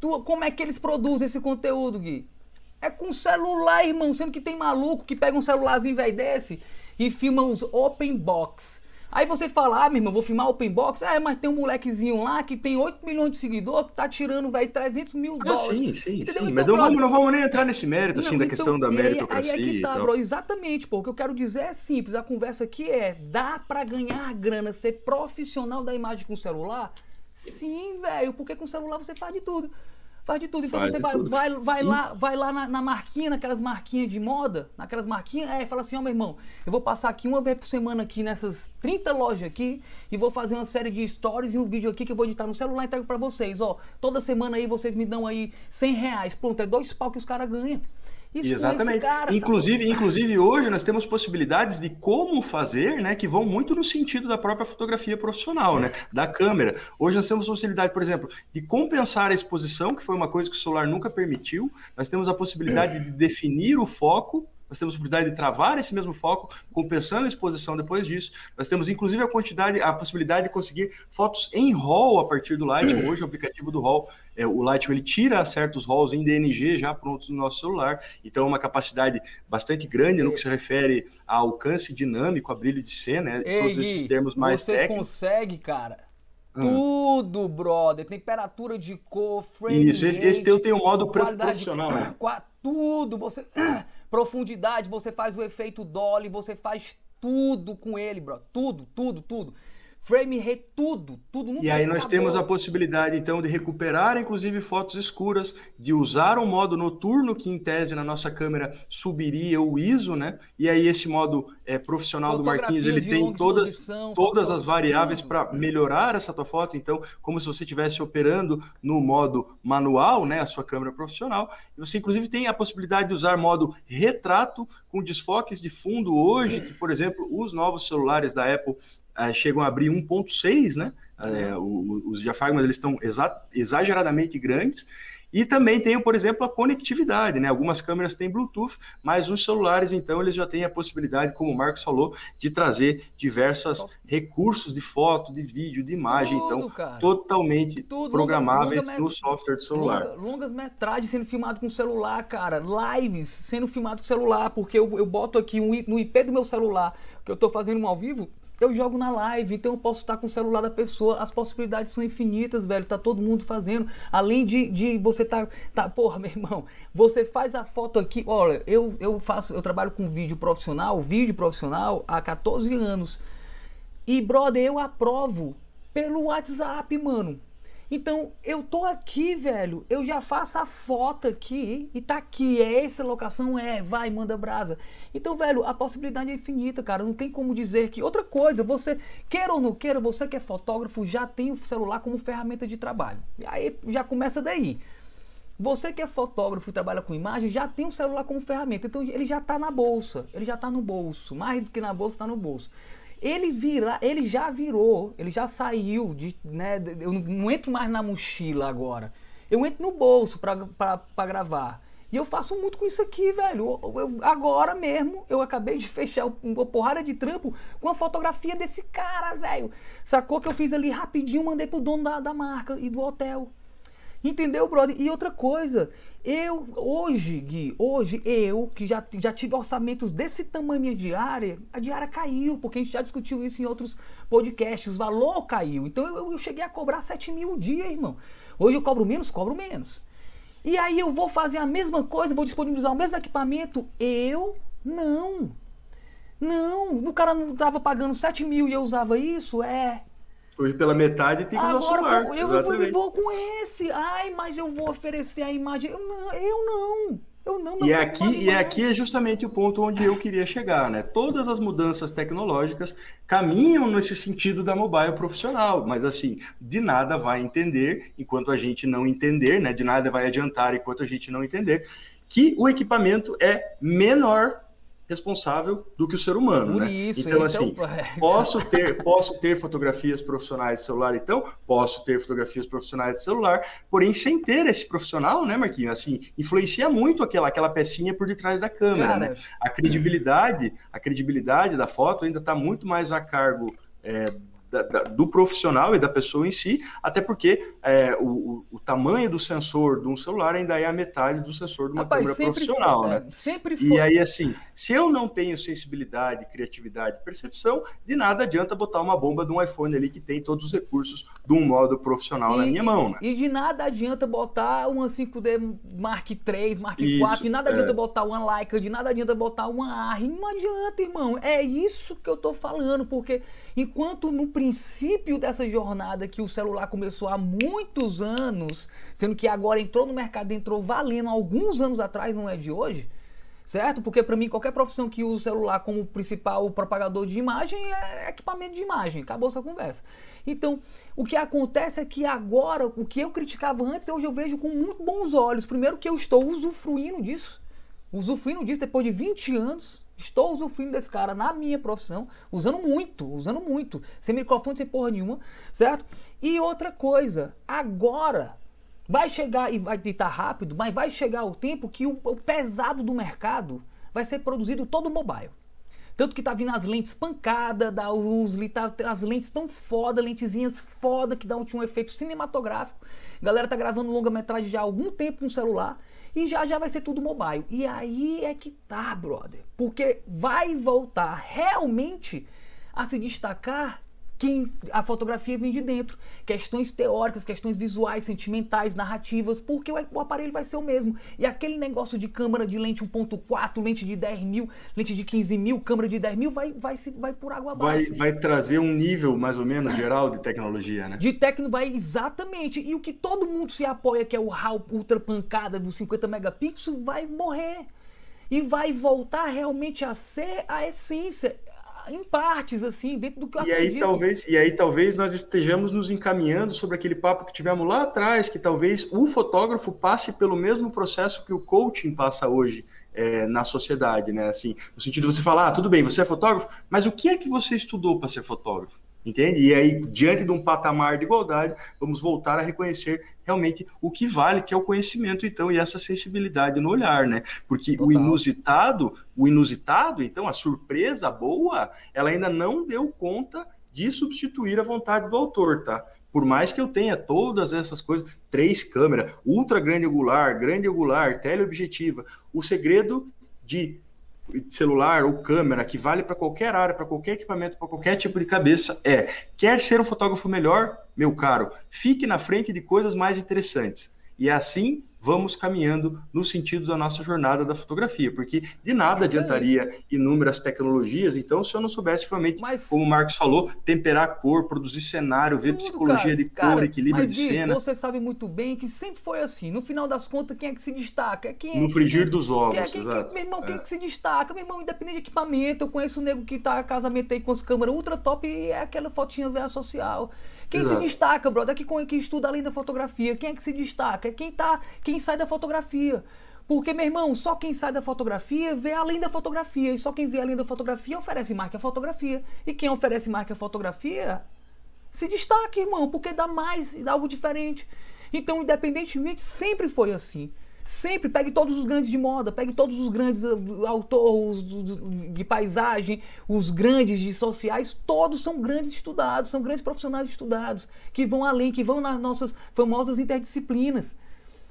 Tu, como é que eles produzem esse conteúdo, Gui? É com celular, irmão. Sendo que tem maluco que pega um celularzinho velho desse e filma os open box Aí você fala, ah, meu irmão, vou filmar open box. É, mas tem um molequezinho lá que tem 8 milhões de seguidores que tá tirando, velho, 300 mil ah, dólares. Sim, sim, Entendeu? sim. Então, mas não, vamos, não vamos nem entrar nesse mérito, assim, não, da então, questão da meritocracia. Aí, aí é que tá, bro. Exatamente, pô. O que eu quero dizer é simples. A conversa aqui é, dá para ganhar grana, ser profissional da imagem com celular? Sim, velho, porque com celular você faz de tudo faz de tudo. Então faz você vai, vai, vai, lá, vai lá na, na, marquinha, naquelas marquinhas de moda, naquelas marquinhas, é, fala assim, ó oh, meu irmão, eu vou passar aqui uma vez por semana aqui nessas 30 lojas aqui e vou fazer uma série de stories e um vídeo aqui que eu vou editar no celular e entrego pra vocês, ó. Toda semana aí vocês me dão aí 100 reais. Pronto, é dois pau que os caras ganham. Isso Exatamente. Cara, inclusive, inclusive, hoje nós temos possibilidades de como fazer, né, que vão muito no sentido da própria fotografia profissional, né, da câmera. Hoje nós temos possibilidade, por exemplo, de compensar a exposição, que foi uma coisa que o celular nunca permitiu. Nós temos a possibilidade de definir o foco nós temos a possibilidade de travar esse mesmo foco, compensando a exposição depois disso. Nós temos, inclusive, a quantidade, a possibilidade de conseguir fotos em RAW a partir do Lightroom. Hoje, o aplicativo do RAW é, o Lightroom ele tira certos RAWs em DNG já prontos no nosso celular, então é uma capacidade bastante grande no que se refere a alcance dinâmico, a brilho de cena, né? Ei, todos esses termos mais você técnicos. Você consegue, cara, ah. tudo, brother, temperatura de cor, frame Isso, esse, esse teu tem um modo profissional, né? Tudo, você [CLEARS THROAT] profundidade, você faz o efeito dolly, você faz tudo com ele, bro, tudo, tudo, tudo frame rate, tudo, tudo. E aí nós temos a possibilidade, então, de recuperar, inclusive, fotos escuras, de usar um modo noturno, que em tese na nossa câmera subiria o ISO, né? E aí esse modo é, profissional do Marquinhos, ele tem todas, todas as variáveis para melhorar essa tua foto, então, como se você estivesse operando no modo manual, né? A sua câmera profissional. E você, inclusive, tem a possibilidade de usar modo retrato com desfoques de fundo hoje, que, por exemplo, os novos celulares da Apple é, chegam a abrir 1.6, né? É, os diafragmas eles estão exa exageradamente grandes e também tem, por exemplo, a conectividade, né? Algumas câmeras têm Bluetooth, mas os celulares, então, eles já têm a possibilidade, como o Marcos falou, de trazer diversos recursos de foto, de vídeo, de imagem, Tudo, então, cara. totalmente Tudo, programáveis longa, longa, no software de celular. Longa, longas metragens sendo filmado com celular, cara, lives sendo filmado com celular, porque eu, eu boto aqui um, no IP do meu celular, que eu estou fazendo um ao vivo, eu jogo na live, então eu posso estar com o celular da pessoa. As possibilidades são infinitas, velho. Tá todo mundo fazendo. Além de, de você tá, tá. Porra, [LAUGHS] meu irmão, você faz a foto aqui. Olha, eu, eu faço, eu trabalho com vídeo profissional, vídeo profissional há 14 anos. E, brother, eu aprovo pelo WhatsApp, mano. Então, eu tô aqui, velho. Eu já faço a foto aqui e tá aqui. É essa locação? É, vai, manda brasa. Então, velho, a possibilidade é infinita, cara. Não tem como dizer que. Outra coisa, você, queira ou não queira, você que é fotógrafo já tem o celular como ferramenta de trabalho. E aí já começa daí. Você que é fotógrafo e trabalha com imagem já tem o celular como ferramenta. Então ele já está na bolsa, ele já está no bolso. Mais do que na bolsa, está no bolso. Ele vira, ele já virou, ele já saiu de, né, eu não entro mais na mochila agora. Eu entro no bolso para gravar. E eu faço muito com isso aqui, velho. Eu, eu, agora mesmo, eu acabei de fechar uma porrada de trampo com a fotografia desse cara, velho. Sacou que eu fiz ali rapidinho, mandei pro dono da, da marca e do hotel. Entendeu, brother? E outra coisa, eu, hoje, Gui, hoje, eu, que já, já tive orçamentos desse tamanho diária, a diária caiu, porque a gente já discutiu isso em outros podcasts, o valor caiu. Então eu, eu cheguei a cobrar 7 mil o dia, irmão. Hoje eu cobro menos, cobro menos. E aí eu vou fazer a mesma coisa, vou disponibilizar o mesmo equipamento? Eu não. Não, o cara não estava pagando 7 mil e eu usava isso? É, Hoje pela metade tem que Agora, usar solar. Eu, eu vou, vou com esse. Ai, mas eu vou oferecer a imagem. Eu não, eu não. Eu não, e aqui, e aqui é justamente o ponto onde eu queria chegar, né? Todas as mudanças tecnológicas caminham nesse sentido da mobile profissional, mas assim, de nada vai entender enquanto a gente não entender, né? De nada vai adiantar enquanto a gente não entender que o equipamento é menor responsável do que o ser humano. Por né? isso, então, assim, é o... É. [LAUGHS] posso, ter, posso ter fotografias profissionais de celular, então, posso ter fotografias profissionais de celular, porém, sem ter esse profissional, né, Marquinhos? Assim, influencia muito aquela, aquela pecinha por detrás da câmera, Cara, né? A credibilidade, a credibilidade da foto ainda está muito mais a cargo é, da, da, do profissional e da pessoa em si, até porque é, o, o, tamanho do sensor de um celular ainda é a metade do sensor de uma Rapaz, câmera profissional, foi, né? Sempre foi. E aí, assim, se eu não tenho sensibilidade, criatividade, percepção, de nada adianta botar uma bomba de um iPhone ali que tem todos os recursos de um modo profissional e, na minha mão, né? E de nada adianta botar uma 5D Mark III, Mark IV, de nada adianta é. botar uma Leica, de nada adianta botar uma AR, não adianta, irmão. É isso que eu tô falando, porque enquanto no princípio dessa jornada que o celular começou há muitos anos, sendo que agora entrou no mercado, entrou valendo alguns anos atrás, não é de hoje, certo? Porque para mim qualquer profissão que usa o celular como principal propagador de imagem é equipamento de imagem, acabou essa conversa. Então, o que acontece é que agora, o que eu criticava antes, hoje eu vejo com muito bons olhos. Primeiro que eu estou usufruindo disso, usufruindo disso depois de 20 anos, Estou usufruindo desse cara na minha profissão, usando muito, usando muito, sem microfone, sem porra nenhuma, certo? E outra coisa, agora vai chegar e vai tentar rápido, mas vai chegar o tempo que o, o pesado do mercado vai ser produzido todo mobile. Tanto que tá vindo as lentes pancada da Usli, tá, as lentes tão foda, lentezinhas foda que dão um, um efeito cinematográfico. A galera tá gravando longa-metragem já há algum tempo no celular. E já já vai ser tudo mobile. E aí é que tá, brother. Porque vai voltar realmente a se destacar quem a fotografia vem de dentro. Questões teóricas, questões visuais, sentimentais, narrativas, porque o aparelho vai ser o mesmo. E aquele negócio de câmera de lente 1.4, lente de 10 mil, lente de 15 mil, câmera de 10 mil, vai, vai, se, vai por água abaixo. Vai, vai trazer um nível, mais ou menos, geral de tecnologia, né? De técnico vai, exatamente. E o que todo mundo se apoia, que é o RAW ultra pancada dos 50 megapixels, vai morrer. E vai voltar realmente a ser a essência em partes, assim, dentro do que eu e aí talvez E aí talvez nós estejamos nos encaminhando sobre aquele papo que tivemos lá atrás, que talvez o fotógrafo passe pelo mesmo processo que o coaching passa hoje. É, na sociedade, né? Assim, no sentido de você falar, ah, tudo bem, você é fotógrafo, mas o que é que você estudou para ser fotógrafo? entende? E aí, diante de um patamar de igualdade, vamos voltar a reconhecer realmente o que vale, que é o conhecimento, então, e essa sensibilidade no olhar, né? Porque Total. o inusitado, o inusitado, então, a surpresa boa, ela ainda não deu conta de substituir a vontade do autor, tá? Por mais que eu tenha todas essas coisas, três câmeras, ultra grande angular, grande angular, teleobjetiva, o segredo de celular ou câmera que vale para qualquer área, para qualquer equipamento, para qualquer tipo de cabeça é: quer ser um fotógrafo melhor, meu caro, fique na frente de coisas mais interessantes. E é assim vamos caminhando no sentido da nossa jornada da fotografia, porque de nada adiantaria inúmeras tecnologias, então, se eu não soubesse realmente, mas, como o Marcos falou, temperar a cor, produzir cenário, ver tudo, psicologia cara, de cor, cara, equilíbrio de cena. Você sabe muito bem que sempre foi assim. No final das contas, quem é que se destaca? Quem é, no frigir quem, dos ovos, quem é, quem, exato. meu irmão, quem é. que se destaca? Meu irmão, independente de equipamento, eu conheço um nego que tá casamento aí com as câmeras ultra top e é aquela fotinha VA social. Quem Exato. se destaca, brother, é que, que estuda além da fotografia. Quem é que se destaca? É quem tá, quem sai da fotografia. Porque, meu irmão, só quem sai da fotografia vê além da fotografia. E só quem vê além da fotografia oferece marca a fotografia. E quem oferece marca a fotografia se destaca, irmão, porque dá mais, dá algo diferente. Então, independentemente, sempre foi assim. Sempre pegue todos os grandes de moda, pegue todos os grandes uh, autores de paisagem, os grandes de sociais, todos são grandes estudados, são grandes profissionais estudados, que vão além, que vão nas nossas famosas interdisciplinas.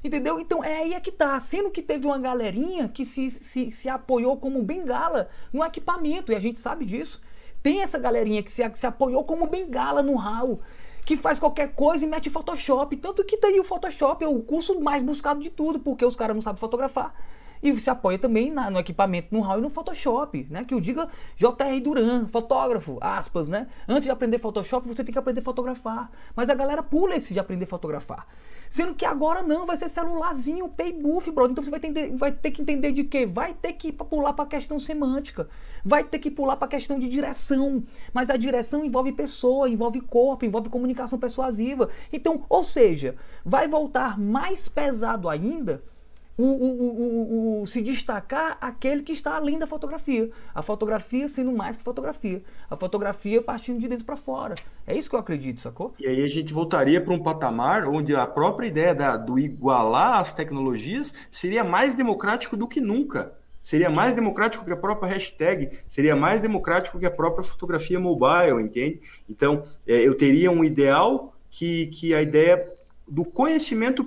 Entendeu? Então é aí é que tá. Sendo que teve uma galerinha que se, se, se apoiou como bengala no equipamento, e a gente sabe disso. Tem essa galerinha que se, que se apoiou como bengala no RAW que faz qualquer coisa e mete Photoshop. Tanto que daí o Photoshop é o curso mais buscado de tudo, porque os caras não sabem fotografar. E se apoia também na, no equipamento, no RAW e no Photoshop, né? Que o diga J.R. Duran, fotógrafo, aspas, né? Antes de aprender Photoshop, você tem que aprender a fotografar. Mas a galera pula esse de aprender a fotografar. Sendo que agora não, vai ser celularzinho, pay buff, brother. Então você vai, vai ter que entender de quê? Vai ter que pular para a questão semântica. Vai ter que pular para a questão de direção. Mas a direção envolve pessoa, envolve corpo, envolve comunicação persuasiva. Então, ou seja, vai voltar mais pesado ainda o, o, o, se destacar aquele que está além da fotografia. A fotografia sendo mais que fotografia. A fotografia partindo de dentro para fora. É isso que eu acredito, sacou? E aí a gente voltaria para um patamar onde a própria ideia da, do igualar as tecnologias seria mais democrático do que nunca. Seria mais democrático que a própria hashtag, seria mais democrático que a própria fotografia mobile, entende? Então, é, eu teria um ideal que, que a ideia do conhecimento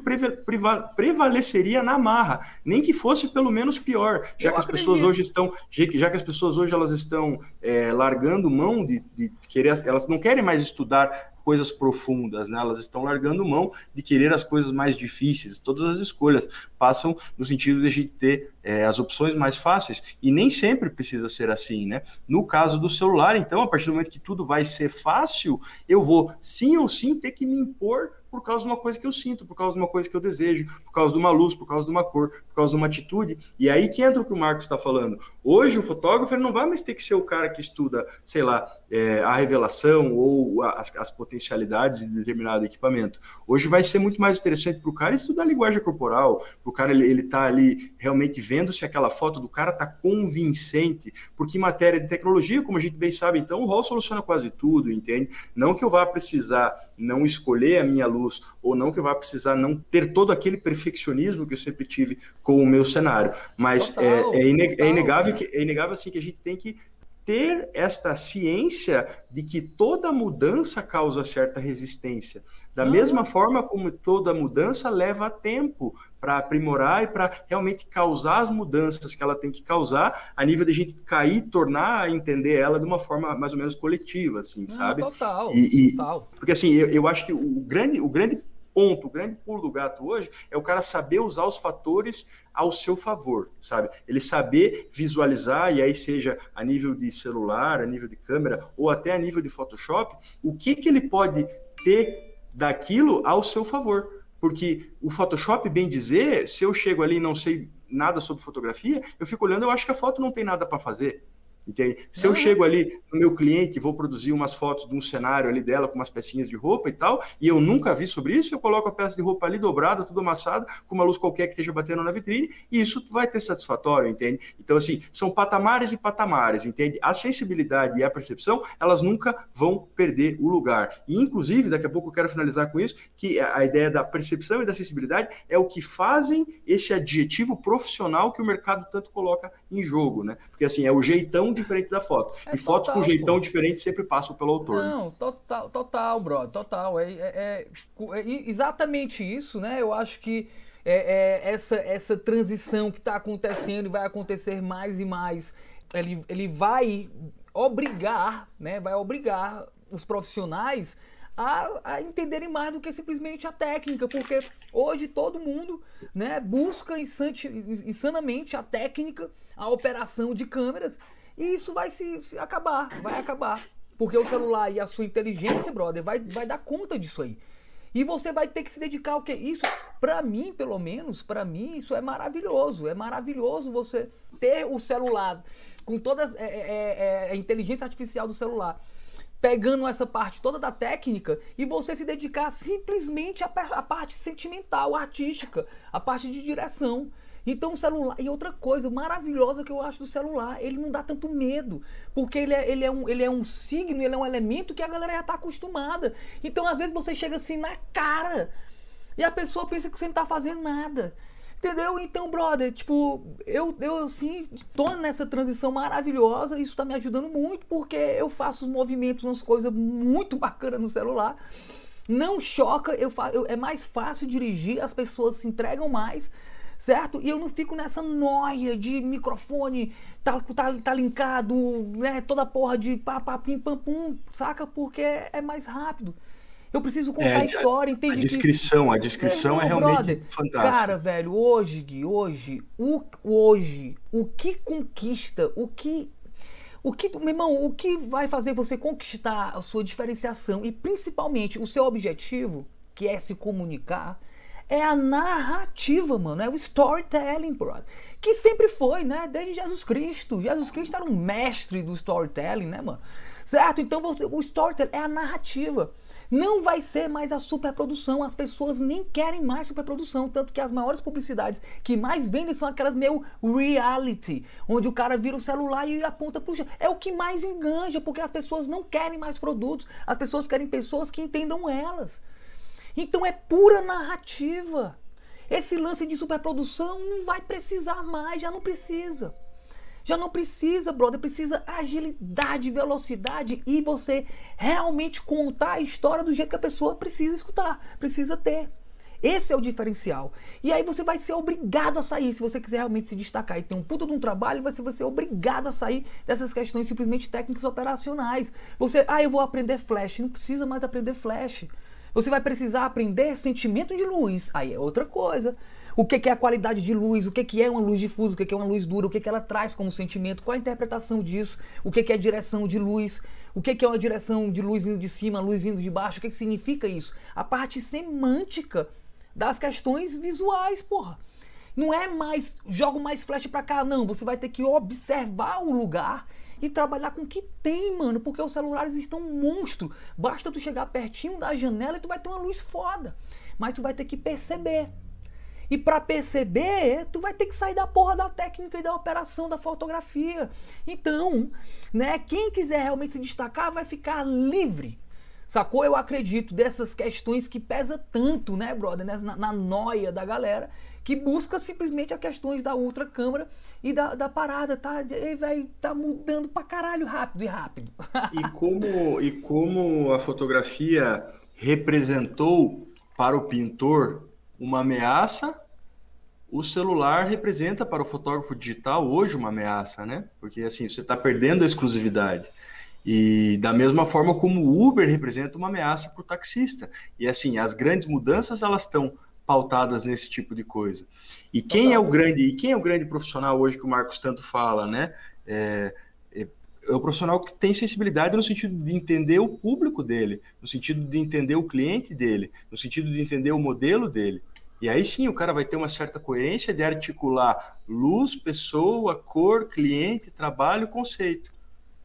prevaleceria na marra, nem que fosse pelo menos pior, já Eu que as acredito. pessoas hoje estão, já que as pessoas hoje elas estão é, largando mão de, de, querer, elas não querem mais estudar coisas profundas, né? Elas estão largando mão de querer as coisas mais difíceis. Todas as escolhas passam no sentido de a gente ter é, as opções mais fáceis e nem sempre precisa ser assim, né? No caso do celular, então, a partir do momento que tudo vai ser fácil, eu vou sim ou sim ter que me impor por causa de uma coisa que eu sinto, por causa de uma coisa que eu desejo, por causa de uma luz, por causa de uma cor, por causa de uma atitude. E aí que entra o que o Marcos está falando. Hoje o fotógrafo não vai mais ter que ser o cara que estuda, sei lá, é, a revelação ou as, as, potencialidades de determinado equipamento. Hoje vai ser muito mais interessante para o cara estudar a linguagem corporal, para o cara ele, ele tá ali realmente vendo se aquela foto do cara tá convincente, porque em matéria de tecnologia, como a gente bem sabe, então o RAW soluciona quase tudo, entende? Não que eu vá precisar não escolher a minha luz luz, ou não que eu vá precisar não ter todo aquele perfeccionismo que eu sempre tive com o meu cenário. Mas total, é, é, ine, é, inegável que é inegável assim que a gente tem que ter esta ciência de que toda mudança causa certa resistência. Da uhum. mesma forma como toda mudança leva tempo para aprimorar e para realmente causar as mudanças que ela tem que causar a nível de a gente cair, tornar a entender ela de uma forma mais ou menos coletiva, assim, sabe? Total, e, total. Porque assim, eu, eu acho que o grande, o grande ponto, o grande pulo do gato hoje é o cara saber usar os fatores ao seu favor, sabe? Ele saber visualizar, e aí seja a nível de celular, a nível de câmera, ou até a nível de Photoshop, o que, que ele pode ter daquilo ao seu favor. Porque o Photoshop, bem dizer, se eu chego ali e não sei nada sobre fotografia, eu fico olhando, eu acho que a foto não tem nada para fazer. Entende? Se eu chego ali no meu cliente, vou produzir umas fotos de um cenário ali dela com umas pecinhas de roupa e tal, e eu nunca vi sobre isso, eu coloco a peça de roupa ali dobrada, tudo amassado, com uma luz qualquer que esteja batendo na vitrine, e isso vai ter satisfatório, entende? Então, assim, são patamares e patamares, entende? A sensibilidade e a percepção, elas nunca vão perder o lugar. E, inclusive, daqui a pouco eu quero finalizar com isso, que a ideia da percepção e da sensibilidade é o que fazem esse adjetivo profissional que o mercado tanto coloca em jogo, né? Porque, assim, é o jeitão diferente da foto. É e total, fotos com jeitão pô. diferente sempre passam pelo autor. Né? Não, né? total, total, bro, total. É, é, é, é, exatamente isso, né? Eu acho que é, é essa, essa transição que está acontecendo e vai acontecer mais e mais, ele, ele vai obrigar, né? Vai obrigar os profissionais a, a, entenderem mais do que simplesmente a técnica, porque hoje todo mundo né, busca insanamente a técnica, a operação de câmeras, e isso vai se, se, acabar, vai acabar. Porque o celular e a sua inteligência, brother, vai, vai dar conta disso aí. E você vai ter que se dedicar ao que? Isso, para mim, pelo menos, para mim, isso é maravilhoso. É maravilhoso você ter o celular com toda é, é, é, a inteligência artificial do celular pegando essa parte toda da técnica e você se dedicar simplesmente à, à parte sentimental, artística, à parte de direção. Então o celular. E outra coisa maravilhosa que eu acho do celular, ele não dá tanto medo. Porque ele é, ele é, um, ele é um signo, ele é um elemento que a galera já está acostumada. Então, às vezes, você chega assim na cara e a pessoa pensa que você não está fazendo nada. Entendeu? Então, brother, tipo, eu, eu assim, tô nessa transição maravilhosa, isso tá me ajudando muito, porque eu faço os movimentos, umas coisas muito [LAUGHS] bacanas no celular. Não choca, eu, eu é mais fácil dirigir, as pessoas se entregam mais certo? E eu não fico nessa noia de microfone, tá, tá, tá linkado, né? Toda porra de pá, pá, pim, pam, pum, saca? Porque é mais rápido. Eu preciso contar é, a história, entende? A descrição, a descrição é, é realmente brother, fantástica. Cara, velho, hoje, Gui, hoje, o, hoje, o que conquista, o que. O que, meu irmão, o que vai fazer você conquistar a sua diferenciação e principalmente o seu objetivo, que é se comunicar, é a narrativa, mano. É o storytelling, brother. Que sempre foi, né? Desde Jesus Cristo. Jesus Cristo era um mestre do storytelling, né, mano? Certo? Então você, o storytelling é a narrativa. Não vai ser mais a superprodução. As pessoas nem querem mais superprodução. Tanto que as maiores publicidades que mais vendem são aquelas meio reality, onde o cara vira o celular e aponta pro É o que mais enganja, porque as pessoas não querem mais produtos. As pessoas querem pessoas que entendam elas. Então é pura narrativa. Esse lance de superprodução não vai precisar mais, já não precisa. Já não precisa, brother, precisa agilidade, velocidade e você realmente contar a história do jeito que a pessoa precisa escutar, precisa ter. Esse é o diferencial. E aí você vai ser obrigado a sair. Se você quiser realmente se destacar e ter um puta de um trabalho, você vai ser obrigado a sair dessas questões simplesmente técnicas operacionais. Você, ah, eu vou aprender flash. Não precisa mais aprender flash. Você vai precisar aprender sentimento de luz. Aí é outra coisa. O que é a qualidade de luz? O que é uma luz difusa? O que é uma luz dura? O que ela traz como sentimento? Qual a interpretação disso? O que é direção de luz? O que é uma direção de luz vindo de cima, luz vindo de baixo? O que, significa isso? A parte semântica das questões visuais, porra. Não é mais jogo mais flash para cá, não. Você vai ter que observar o lugar e trabalhar com o que tem, mano, porque os celulares estão um monstro. Basta tu chegar pertinho da janela e tu vai ter uma luz foda. Mas tu vai ter que perceber. E para perceber, tu vai ter que sair da porra da técnica e da operação da fotografia. Então, né, quem quiser realmente se destacar vai ficar livre. Sacou? Eu acredito dessas questões que pesa tanto, né, brother, né, na, noia da galera que busca simplesmente as questões da ultra câmara e da, da parada, tá? E, véio, tá mudando pra caralho rápido e rápido. [LAUGHS] e, como, e como a fotografia representou para o pintor uma ameaça, o celular representa para o fotógrafo digital hoje uma ameaça, né? Porque assim, você está perdendo a exclusividade. E da mesma forma como o Uber representa uma ameaça para o taxista. E assim, as grandes mudanças elas estão pautadas nesse tipo de coisa. E quem é o grande e quem é o grande profissional hoje que o Marcos tanto fala, né? É, é, é o profissional que tem sensibilidade no sentido de entender o público dele, no sentido de entender o cliente dele, no sentido de entender o modelo dele. E aí sim o cara vai ter uma certa coerência de articular luz, pessoa, cor, cliente, trabalho, conceito.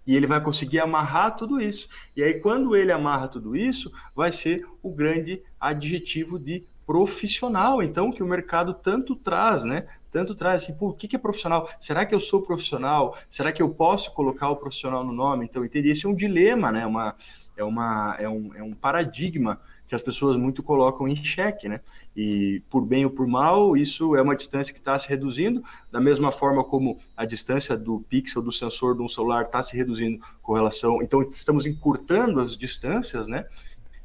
E ele vai conseguir amarrar tudo isso. E aí, quando ele amarra tudo isso, vai ser o grande adjetivo de profissional, então, que o mercado tanto traz, né? Tanto traz assim, por que, que é profissional? Será que eu sou profissional? Será que eu posso colocar o profissional no nome? Então, entende? Esse é um dilema, né? Uma, é, uma, é, um, é um paradigma que as pessoas muito colocam em xeque, né? E por bem ou por mal, isso é uma distância que está se reduzindo, da mesma forma como a distância do pixel do sensor de um celular está se reduzindo com relação. Então, estamos encurtando as distâncias, né?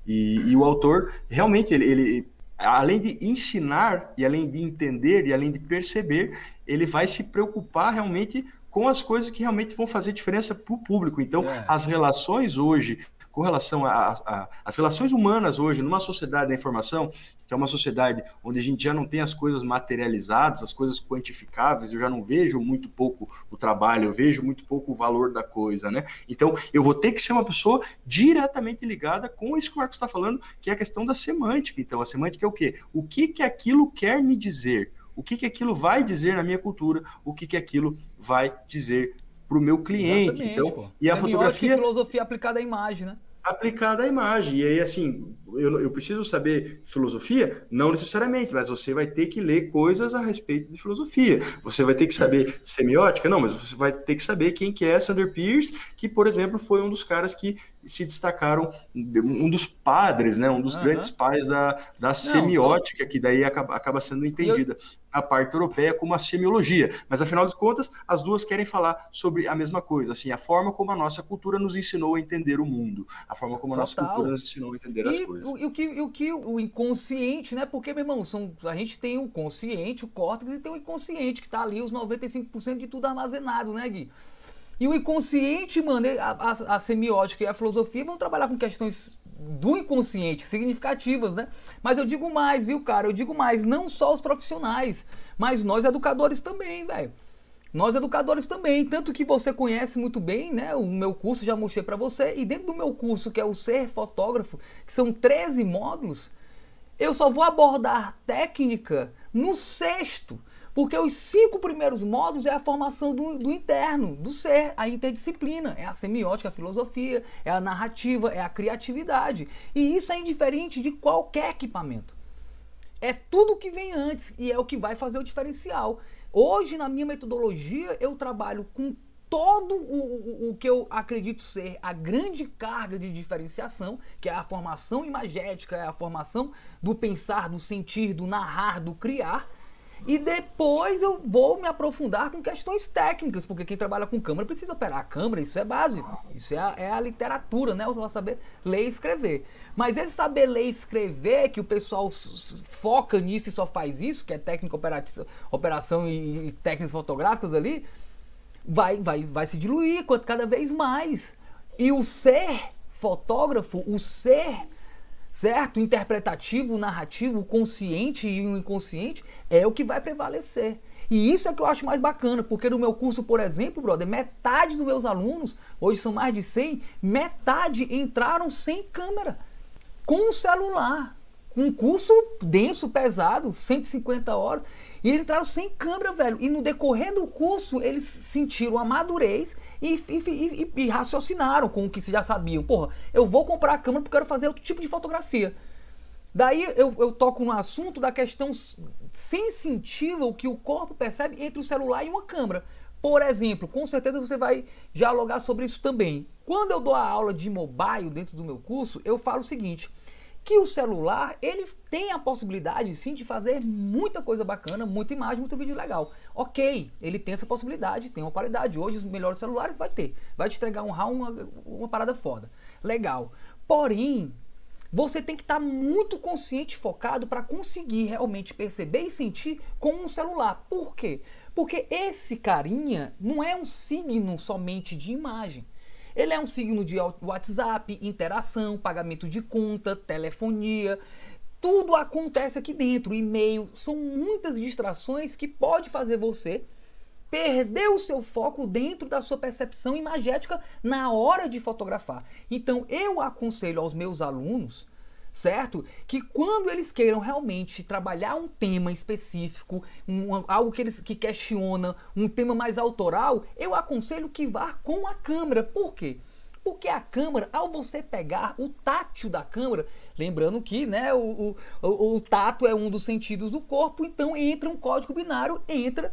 E, e o autor realmente ele, ele além de ensinar e além de entender e além de perceber, ele vai se preocupar realmente com as coisas que realmente vão fazer diferença para o público. Então, é. as relações hoje com relação às relações humanas hoje, numa sociedade da informação, que é uma sociedade onde a gente já não tem as coisas materializadas, as coisas quantificáveis, eu já não vejo muito pouco o trabalho, eu vejo muito pouco o valor da coisa, né? Então, eu vou ter que ser uma pessoa diretamente ligada com isso que o Marcos está falando, que é a questão da semântica. Então, a semântica é o quê? O que, que aquilo quer me dizer? O que, que aquilo vai dizer na minha cultura? O que, que aquilo vai dizer para o meu cliente? Exatamente, então, pô. e a fotografia. filosofia aplicada à imagem, né? Aplicada à imagem. E aí, assim, eu, eu preciso saber filosofia? Não necessariamente, mas você vai ter que ler coisas a respeito de filosofia. Você vai ter que saber semiótica? Não, mas você vai ter que saber quem que é Sander Pierce, que, por exemplo, foi um dos caras que se destacaram, um dos padres, né, um dos uhum. grandes pais da, da semiótica, que daí acaba, acaba sendo entendida a parte europeia como a semiologia. Mas, afinal de contas, as duas querem falar sobre a mesma coisa, assim, a forma como a nossa cultura nos ensinou a entender o mundo, a forma como a nossa cultura nos ensinou a entender e, as coisas. E o que, o que o inconsciente, né? Porque, meu irmão, são, a gente tem o consciente, o córtex, e tem o inconsciente, que está ali os 95% de tudo armazenado, né, Gui? E o inconsciente, mano, a, a, a, semiótica e a filosofia vão trabalhar com questões do inconsciente, significativas, né? Mas eu digo mais, viu, cara? Eu digo mais, não só os profissionais, mas nós educadores também, velho. Nós educadores também, tanto que você conhece muito bem, né? O meu curso já mostrei para você, e dentro do meu curso, que é o Ser Fotógrafo, que são 13 módulos, eu só vou abordar técnica no sexto. Porque os cinco primeiros módulos é a formação do, do, interno, do ser, a interdisciplina, é a semiótica, a filosofia, é a narrativa, é a criatividade. E isso é indiferente de qualquer equipamento. É tudo que vem antes e é o que vai fazer o diferencial. Hoje, na minha metodologia, eu trabalho com todo o, o, o, que eu acredito ser a grande carga de diferenciação, que é a formação imagética, é a formação do pensar, do sentir, do narrar, do criar, e depois eu vou me aprofundar com questões técnicas, porque quem trabalha com câmera precisa operar a câmera, isso é básico. Isso é a, é a literatura, né? Você vai saber ler e escrever. Mas esse saber ler e escrever, que o pessoal foca nisso e só faz isso, que é técnica, operação e, e técnicas fotográficas ali, vai, vai, vai se diluir cada vez mais. E o ser fotógrafo, o ser certo? Interpretativo, narrativo, consciente e o inconsciente é o que vai prevalecer. E isso é que eu acho mais bacana, porque no meu curso, por exemplo, brother, metade dos meus alunos, hoje são mais de 100, metade entraram sem câmera, com celular. Um curso denso, pesado, 150 horas. E eles entraram sem câmera, velho. E no decorrer do curso, eles sentiram a madurez e, e, e, e raciocinaram com o que já sabiam. Porra, eu vou comprar a câmera porque eu quero fazer outro tipo de fotografia. Daí eu, eu toco no assunto da questão sensitiva, o que o corpo percebe entre o celular e uma câmera. Por exemplo, com certeza você vai dialogar sobre isso também. Quando eu dou a aula de mobile dentro do meu curso, eu falo o seguinte: que o celular ele tem a possibilidade sim de fazer muita coisa bacana, muita imagem, muito vídeo legal. Ok, ele tem essa possibilidade, tem uma qualidade. Hoje os melhores celulares vai ter, vai te entregar um RAW, uma, uma parada foda. Legal. Porém, você tem que estar tá muito consciente, focado para conseguir realmente perceber e sentir com um celular. Por quê? Porque esse carinha não é um signo somente de imagem. Ele é um signo de WhatsApp, interação, pagamento de conta, telefonia. Tudo acontece aqui dentro, e-mail, são muitas distrações que pode fazer você perder o seu foco dentro da sua percepção imagética na hora de fotografar. Então eu aconselho aos meus alunos, certo? Que quando eles queiram realmente trabalhar um tema específico, um, algo que eles que questiona, um tema mais autoral, eu aconselho que vá com a câmera. Por quê? Porque a câmera, ao você pegar o tátil da câmera, lembrando que né, o, o, o tato é um dos sentidos do corpo, então entra um código binário, entra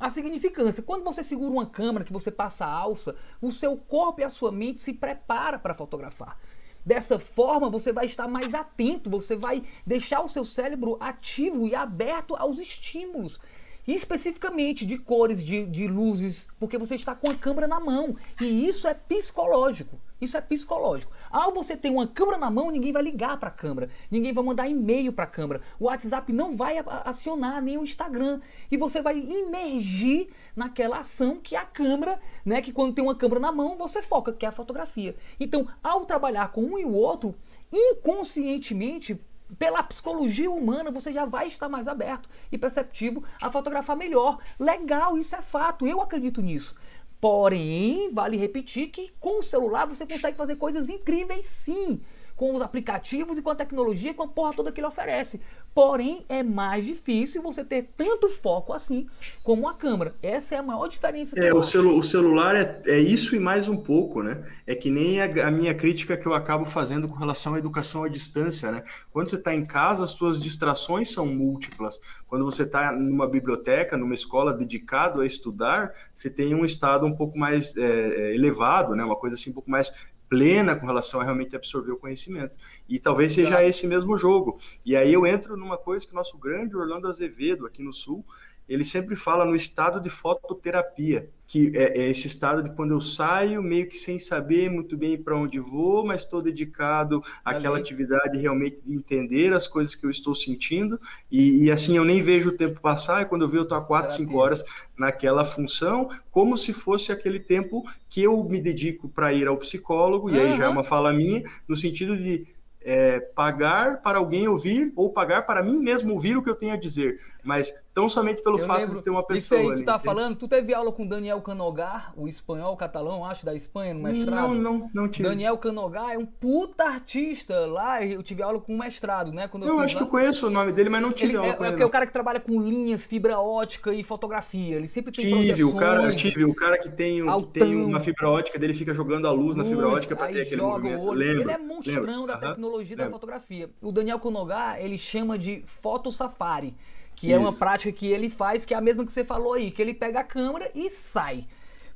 a significância. Quando você segura uma câmera, que você passa a alça, o seu corpo e a sua mente se prepara para fotografar. Dessa forma, você vai estar mais atento, você vai deixar o seu cérebro ativo e aberto aos estímulos. Especificamente de cores, de, de luzes, porque você está com a câmera na mão. E isso é psicológico. Isso é psicológico. Ao você ter uma câmera na mão, ninguém vai ligar para a câmera, ninguém vai mandar e-mail para a câmera, o WhatsApp não vai acionar nem o Instagram e você vai imergir naquela ação que a câmera, né, que quando tem uma câmera na mão, você foca, que é a fotografia. Então, ao trabalhar com um e o outro, inconscientemente, pela psicologia humana, você já vai estar mais aberto e perceptivo a fotografar melhor. Legal, isso é fato, eu acredito nisso. Porém, vale repetir que com o celular você consegue fazer coisas incríveis sim com os aplicativos e com a tecnologia, com a porra toda que ele oferece. Porém, é mais difícil você ter tanto foco assim como a câmera. Essa é a maior diferença. É, o, celu o, celular é, é, isso e mais um pouco, né? É que nem a, a, minha crítica que eu acabo fazendo com relação à educação à distância, né? Quando você está em casa, as suas distrações são múltiplas. Quando você está numa biblioteca, numa escola dedicado a estudar, você tem um estado um pouco mais é, é elevado, né? Uma coisa assim um pouco mais plena com relação a realmente absorver o conhecimento. E talvez seja esse mesmo jogo. E aí eu entro numa coisa que o nosso grande Orlando Azevedo, aqui no Sul, ele sempre fala no estado de fototerapia, que é, é, esse estado de quando eu saio meio que sem saber muito bem para onde vou, mas estou dedicado àquela atividade realmente de entender as coisas que eu estou sentindo. E, e, assim eu nem vejo o tempo passar e quando eu vejo eu estou há quatro, cinco horas naquela função, como se fosse aquele tempo que eu me dedico para ir ao psicólogo, e aí já é uma fala minha, no sentido de é, pagar para alguém ouvir ou pagar para mim mesmo ouvir o que eu tenho a dizer mas tão somente pelo eu fato lembro, de ter uma pessoa. Isso aí que tu tá entende? falando, tu teve aula com Daniel Canogar, o espanhol catalão, acho, da Espanha, no mestrado? Não, não, não tive. Daniel Canogar é um puta artista lá, eu tive aula com um mestrado, né? Quando eu, eu acho lá, que eu conheço o nome dele, mas não tive ele, aula é, com é ele. É o cara que trabalha com linhas, fibra ótica e fotografia, ele sempre tem tive, o cara, eu tive, o cara que tem, que tem uma fibra ótica, dele fica jogando a luz, luz na fibra ótica para ter aquele movimento. Lembro, ele é monstrão lembro. da tecnologia da fotografia. O Daniel Canogar, ele chama de foto safari que Isso. é uma prática que ele faz, que é a mesma que você falou aí, que ele pega a câmera e sai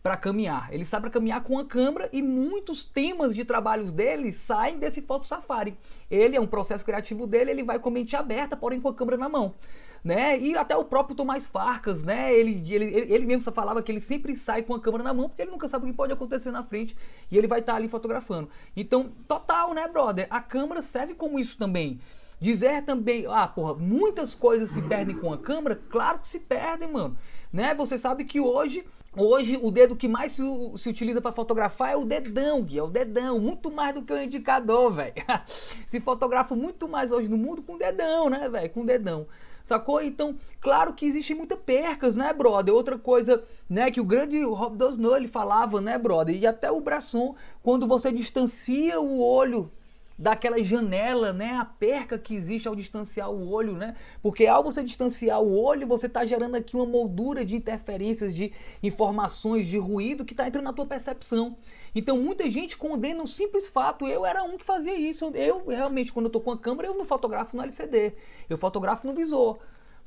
para caminhar. Ele sai para caminhar com a câmera e muitos temas de trabalhos dele saem desse foto safari. Ele é um processo criativo dele, ele vai com a mente aberta, porém com a câmera na mão. Né? E até o próprio Tomás Farcas, né? Ele, ele, ele mesmo falava que ele sempre sai com a câmera na mão, porque ele nunca sabe o que pode acontecer na frente e ele vai estar tá ali fotografando. Então, total, né, brother? A câmera serve como isso também. Dizer também, ah, porra, muitas coisas se perdem com a câmera? Claro que se perdem, mano. Né? Você sabe que hoje, hoje o dedo que mais se, se utiliza para fotografar é o dedão, Gui, é o dedão, muito mais do que o indicador, [LAUGHS] velho. se fotografa muito mais hoje no mundo com dedão, né, velho? Com dedão. Sacou? Então, claro que existem muitas percas, né, brother? Outra coisa, né, que o grande Rob Dosno, ele falava, né, brother? E até o Brasson, quando você distancia o olho daquela janela, né, a perca que existe ao distanciar o olho, né? Porque ao você distanciar o olho, você está gerando aqui uma moldura de interferências, de informações, de ruído que está entrando na tua percepção. Então muita gente condena um simples fato. Eu era um que fazia isso. Eu realmente, quando eu tô com a câmera, eu não fotografo no LCD. Eu fotografo no visor.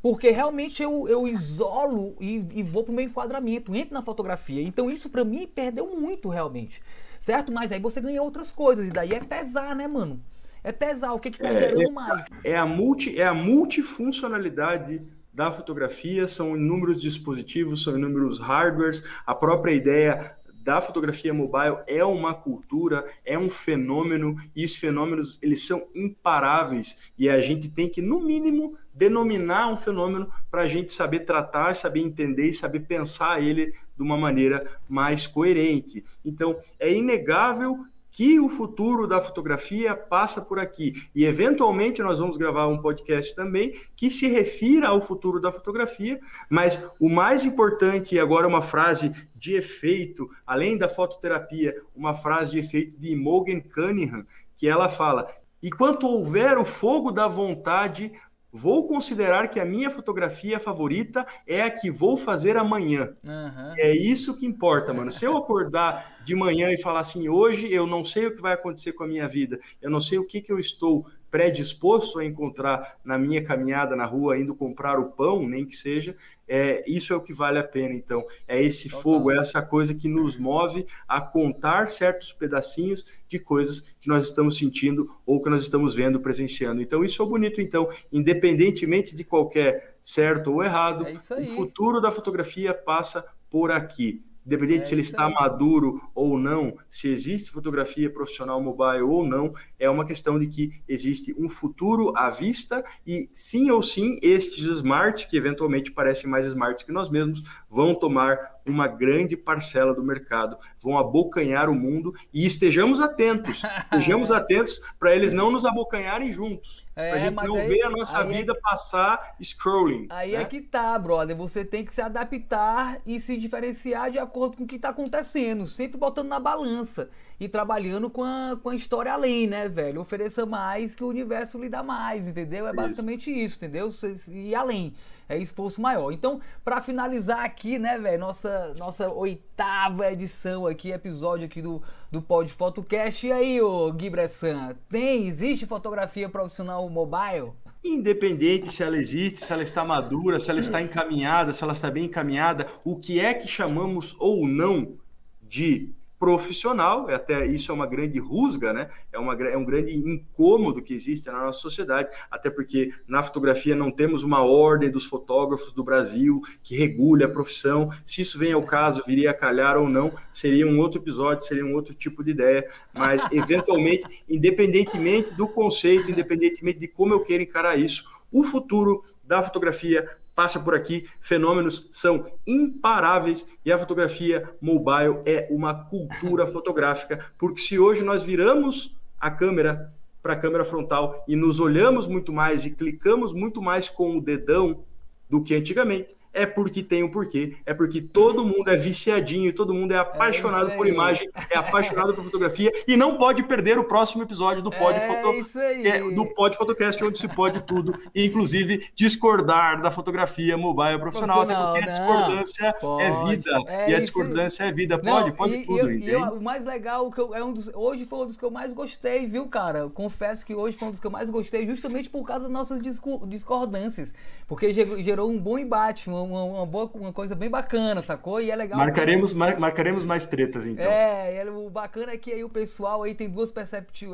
Porque realmente eu, eu isolo e, e vou pro meu enquadramento, entro na fotografia. Então isso para mim perdeu muito realmente certo? Mas aí você ganha outras coisas, e daí é pesar, né, mano? É pesar, o que que tá é, gerando mais? É a, multi, é a multifuncionalidade da fotografia, são inúmeros dispositivos, são inúmeros hardwares, a própria ideia da fotografia mobile é uma cultura, é um fenômeno, e os fenômenos eles são imparáveis, e a gente tem que, no mínimo, denominar um fenômeno para a gente saber tratar, saber entender e saber pensar ele de uma maneira mais coerente. Então, é inegável que o futuro da fotografia passa por aqui. E eventualmente nós vamos gravar um podcast também que se refira ao futuro da fotografia, mas o mais importante, e agora uma frase de efeito, além da fototerapia, uma frase de efeito de Imogen Cunningham, que ela fala: Enquanto houver o fogo da vontade, vou considerar que a minha fotografia favorita é a que vou fazer amanhã. Uhum. É isso que importa, mano. Se eu acordar de manhã e falar assim, hoje eu não sei o que vai acontecer com a minha vida, eu não sei o que, que eu estou predisposto a encontrar na minha caminhada na rua, indo comprar o pão, nem que seja, é, isso é o que vale a pena. Então, é esse Total. fogo, é essa coisa que nos move a contar certos pedacinhos de coisas que nós estamos sentindo ou que nós estamos vendo, presenciando. Então, isso é bonito. Então, independentemente de qualquer certo ou errado, é o futuro da fotografia passa por aqui independente é, se ele está aí. maduro ou não, se existe fotografia profissional mobile ou não, é uma questão de que existe um futuro à vista e sim ou sim estes smarts, que eventualmente parecem mais smarts que nós mesmos, vão tomar uma grande parcela do mercado, vão abocanhar o mundo e estejamos atentos, [LAUGHS] estejamos atentos para eles não nos abocanharem juntos, é, para a gente não aí, ver a nossa é vida é... passar scrolling. Aí né? é que tá, brother, você tem que se adaptar e se diferenciar de acordo com o que está acontecendo, sempre botando na balança e trabalhando com a, com a história além, né, velho? Ofereça mais que o universo lhe dá mais, entendeu? É basicamente isso, isso entendeu? E além é esforço maior. Então, para finalizar aqui, né, velho, nossa, nossa oitava edição aqui, episódio aqui do, do Pod Photocast. E aí, ô Gui Bressan, tem, existe fotografia profissional mobile? Independente se ela existe, se ela está madura, se ela está encaminhada, se ela está bem encaminhada, o que é que chamamos ou não de profissional, até isso é uma grande rusga, né? É, uma, é um grande incômodo que existe na nossa sociedade, até porque na fotografia não temos uma ordem dos fotógrafos do Brasil que regule a profissão. Se isso vem ao caso, viria a calhar ou não, seria um outro episódio, seria um outro tipo de ideia, mas [LAUGHS] eventualmente, independentemente do conceito, independentemente de como eu quero encarar isso, o futuro da fotografia passa por aqui, fenômenos são imparáveis e a fotografia mobile é uma cultura [LAUGHS] fotográfica, porque se hoje nós viramos a câmera para a câmera frontal e nos olhamos muito mais e clicamos muito mais com o dedão do que antigamente, é porque tem um porquê, é porque todo mundo é viciadinho, todo mundo é, é apaixonado é por imagem, é apaixonado por fotografia e não pode perder o próximo episódio do Pod, é Foto, é, do Pod Fotocast, onde se pode tudo, inclusive discordar da fotografia mobile profissional, até porque a discordância é pode. é vida e a discordância é vida. Pode, não, pode e, tudo. E, e, o mais legal, que eu, é um dos, hoje foi um dos que eu mais gostei, viu, cara? Eu confesso que hoje foi um dos que eu mais gostei, justamente por causa das nossas discordâncias, porque gerou um bom embate, um uma, uma, boa, uma coisa bem bacana, sacou? E é legal. Marcaremos, mar, marcaremos mais tretas, então. É, o bacana é que aí o pessoal aí tem duas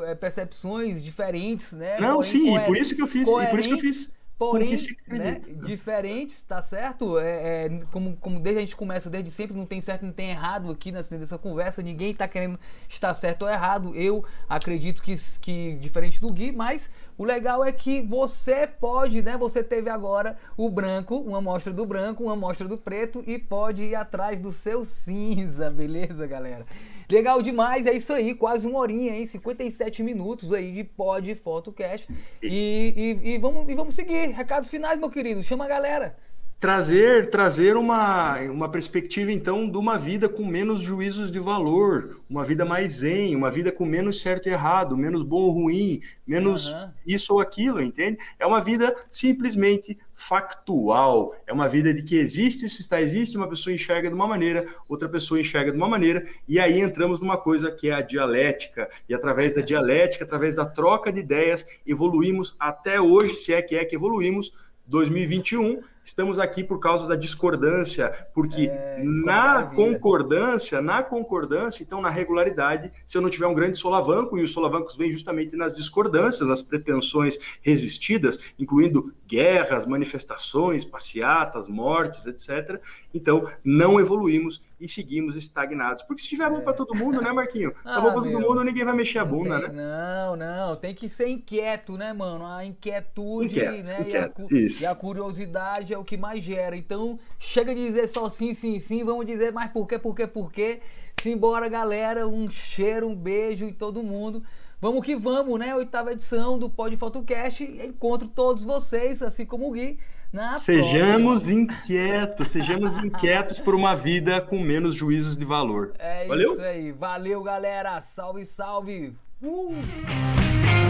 é, percepções diferentes, né? Não, Porém, sim, por isso que eu fiz, por isso que eu fiz porém né, diferentes, tá certo? É, é, como, como desde a gente começa, desde sempre, não tem certo, não tem errado aqui nessa, nessa conversa, ninguém tá querendo estar certo ou errado. Eu acredito que, que diferente do Gui, mas o legal é que você pode, né? Você teve agora o branco, uma amostra do branco, uma amostra do preto e pode ir atrás do seu cinza, [LAUGHS] beleza, galera? Legal demais, é isso aí, quase uma horinha, hein? 57 minutos aí de pod photocast. E, e, e, vamos, e vamos seguir. Recados finais, meu querido. Chama a galera trazer trazer uma, uma perspectiva então de uma vida com menos juízos de valor, uma vida mais zen, uma vida com menos certo e errado, menos bom ou ruim, menos uhum. isso ou aquilo, entende? É uma vida simplesmente factual, é uma vida de que existe, isso está existe, uma pessoa enxerga de uma maneira, outra pessoa enxerga de uma maneira, e aí entramos numa coisa que é a dialética, e através da dialética, através da troca de ideias, evoluímos até hoje, se é que é que evoluímos 2021 estamos aqui por causa da discordância, porque é, na concordância, na concordância, então na regularidade, se eu não tiver um grande solavanco, e os solavancos vêm justamente nas discordâncias, nas pretensões resistidas, incluindo guerras, manifestações, passeatas, mortes, etc. Então, não evoluímos e seguimos estagnados. Porque se tiver bom para todo mundo, né, Marquinho? [LAUGHS] Tá ah, bom para todo mundo, ninguém vai mexer a bunda, tem, né? Não, não, tem que ser inquieto, né, mano? A inquietude, inquieto, né? Inquieto, e, a, e a curiosidade é o que mais gera. Então, chega de dizer só sim, sim, sim, vamos dizer mais por quê, por quê, por quê. Simbora, galera. Um cheiro, um beijo em todo mundo. Vamos que vamos, né? Oitava edição do Pod Photocast. Encontro todos vocês, assim como o Gui. Na sejamos próxima. inquietos, sejamos inquietos por uma vida com menos juízos de valor. É Valeu? isso aí. Valeu, galera. Salve, salve. Uh!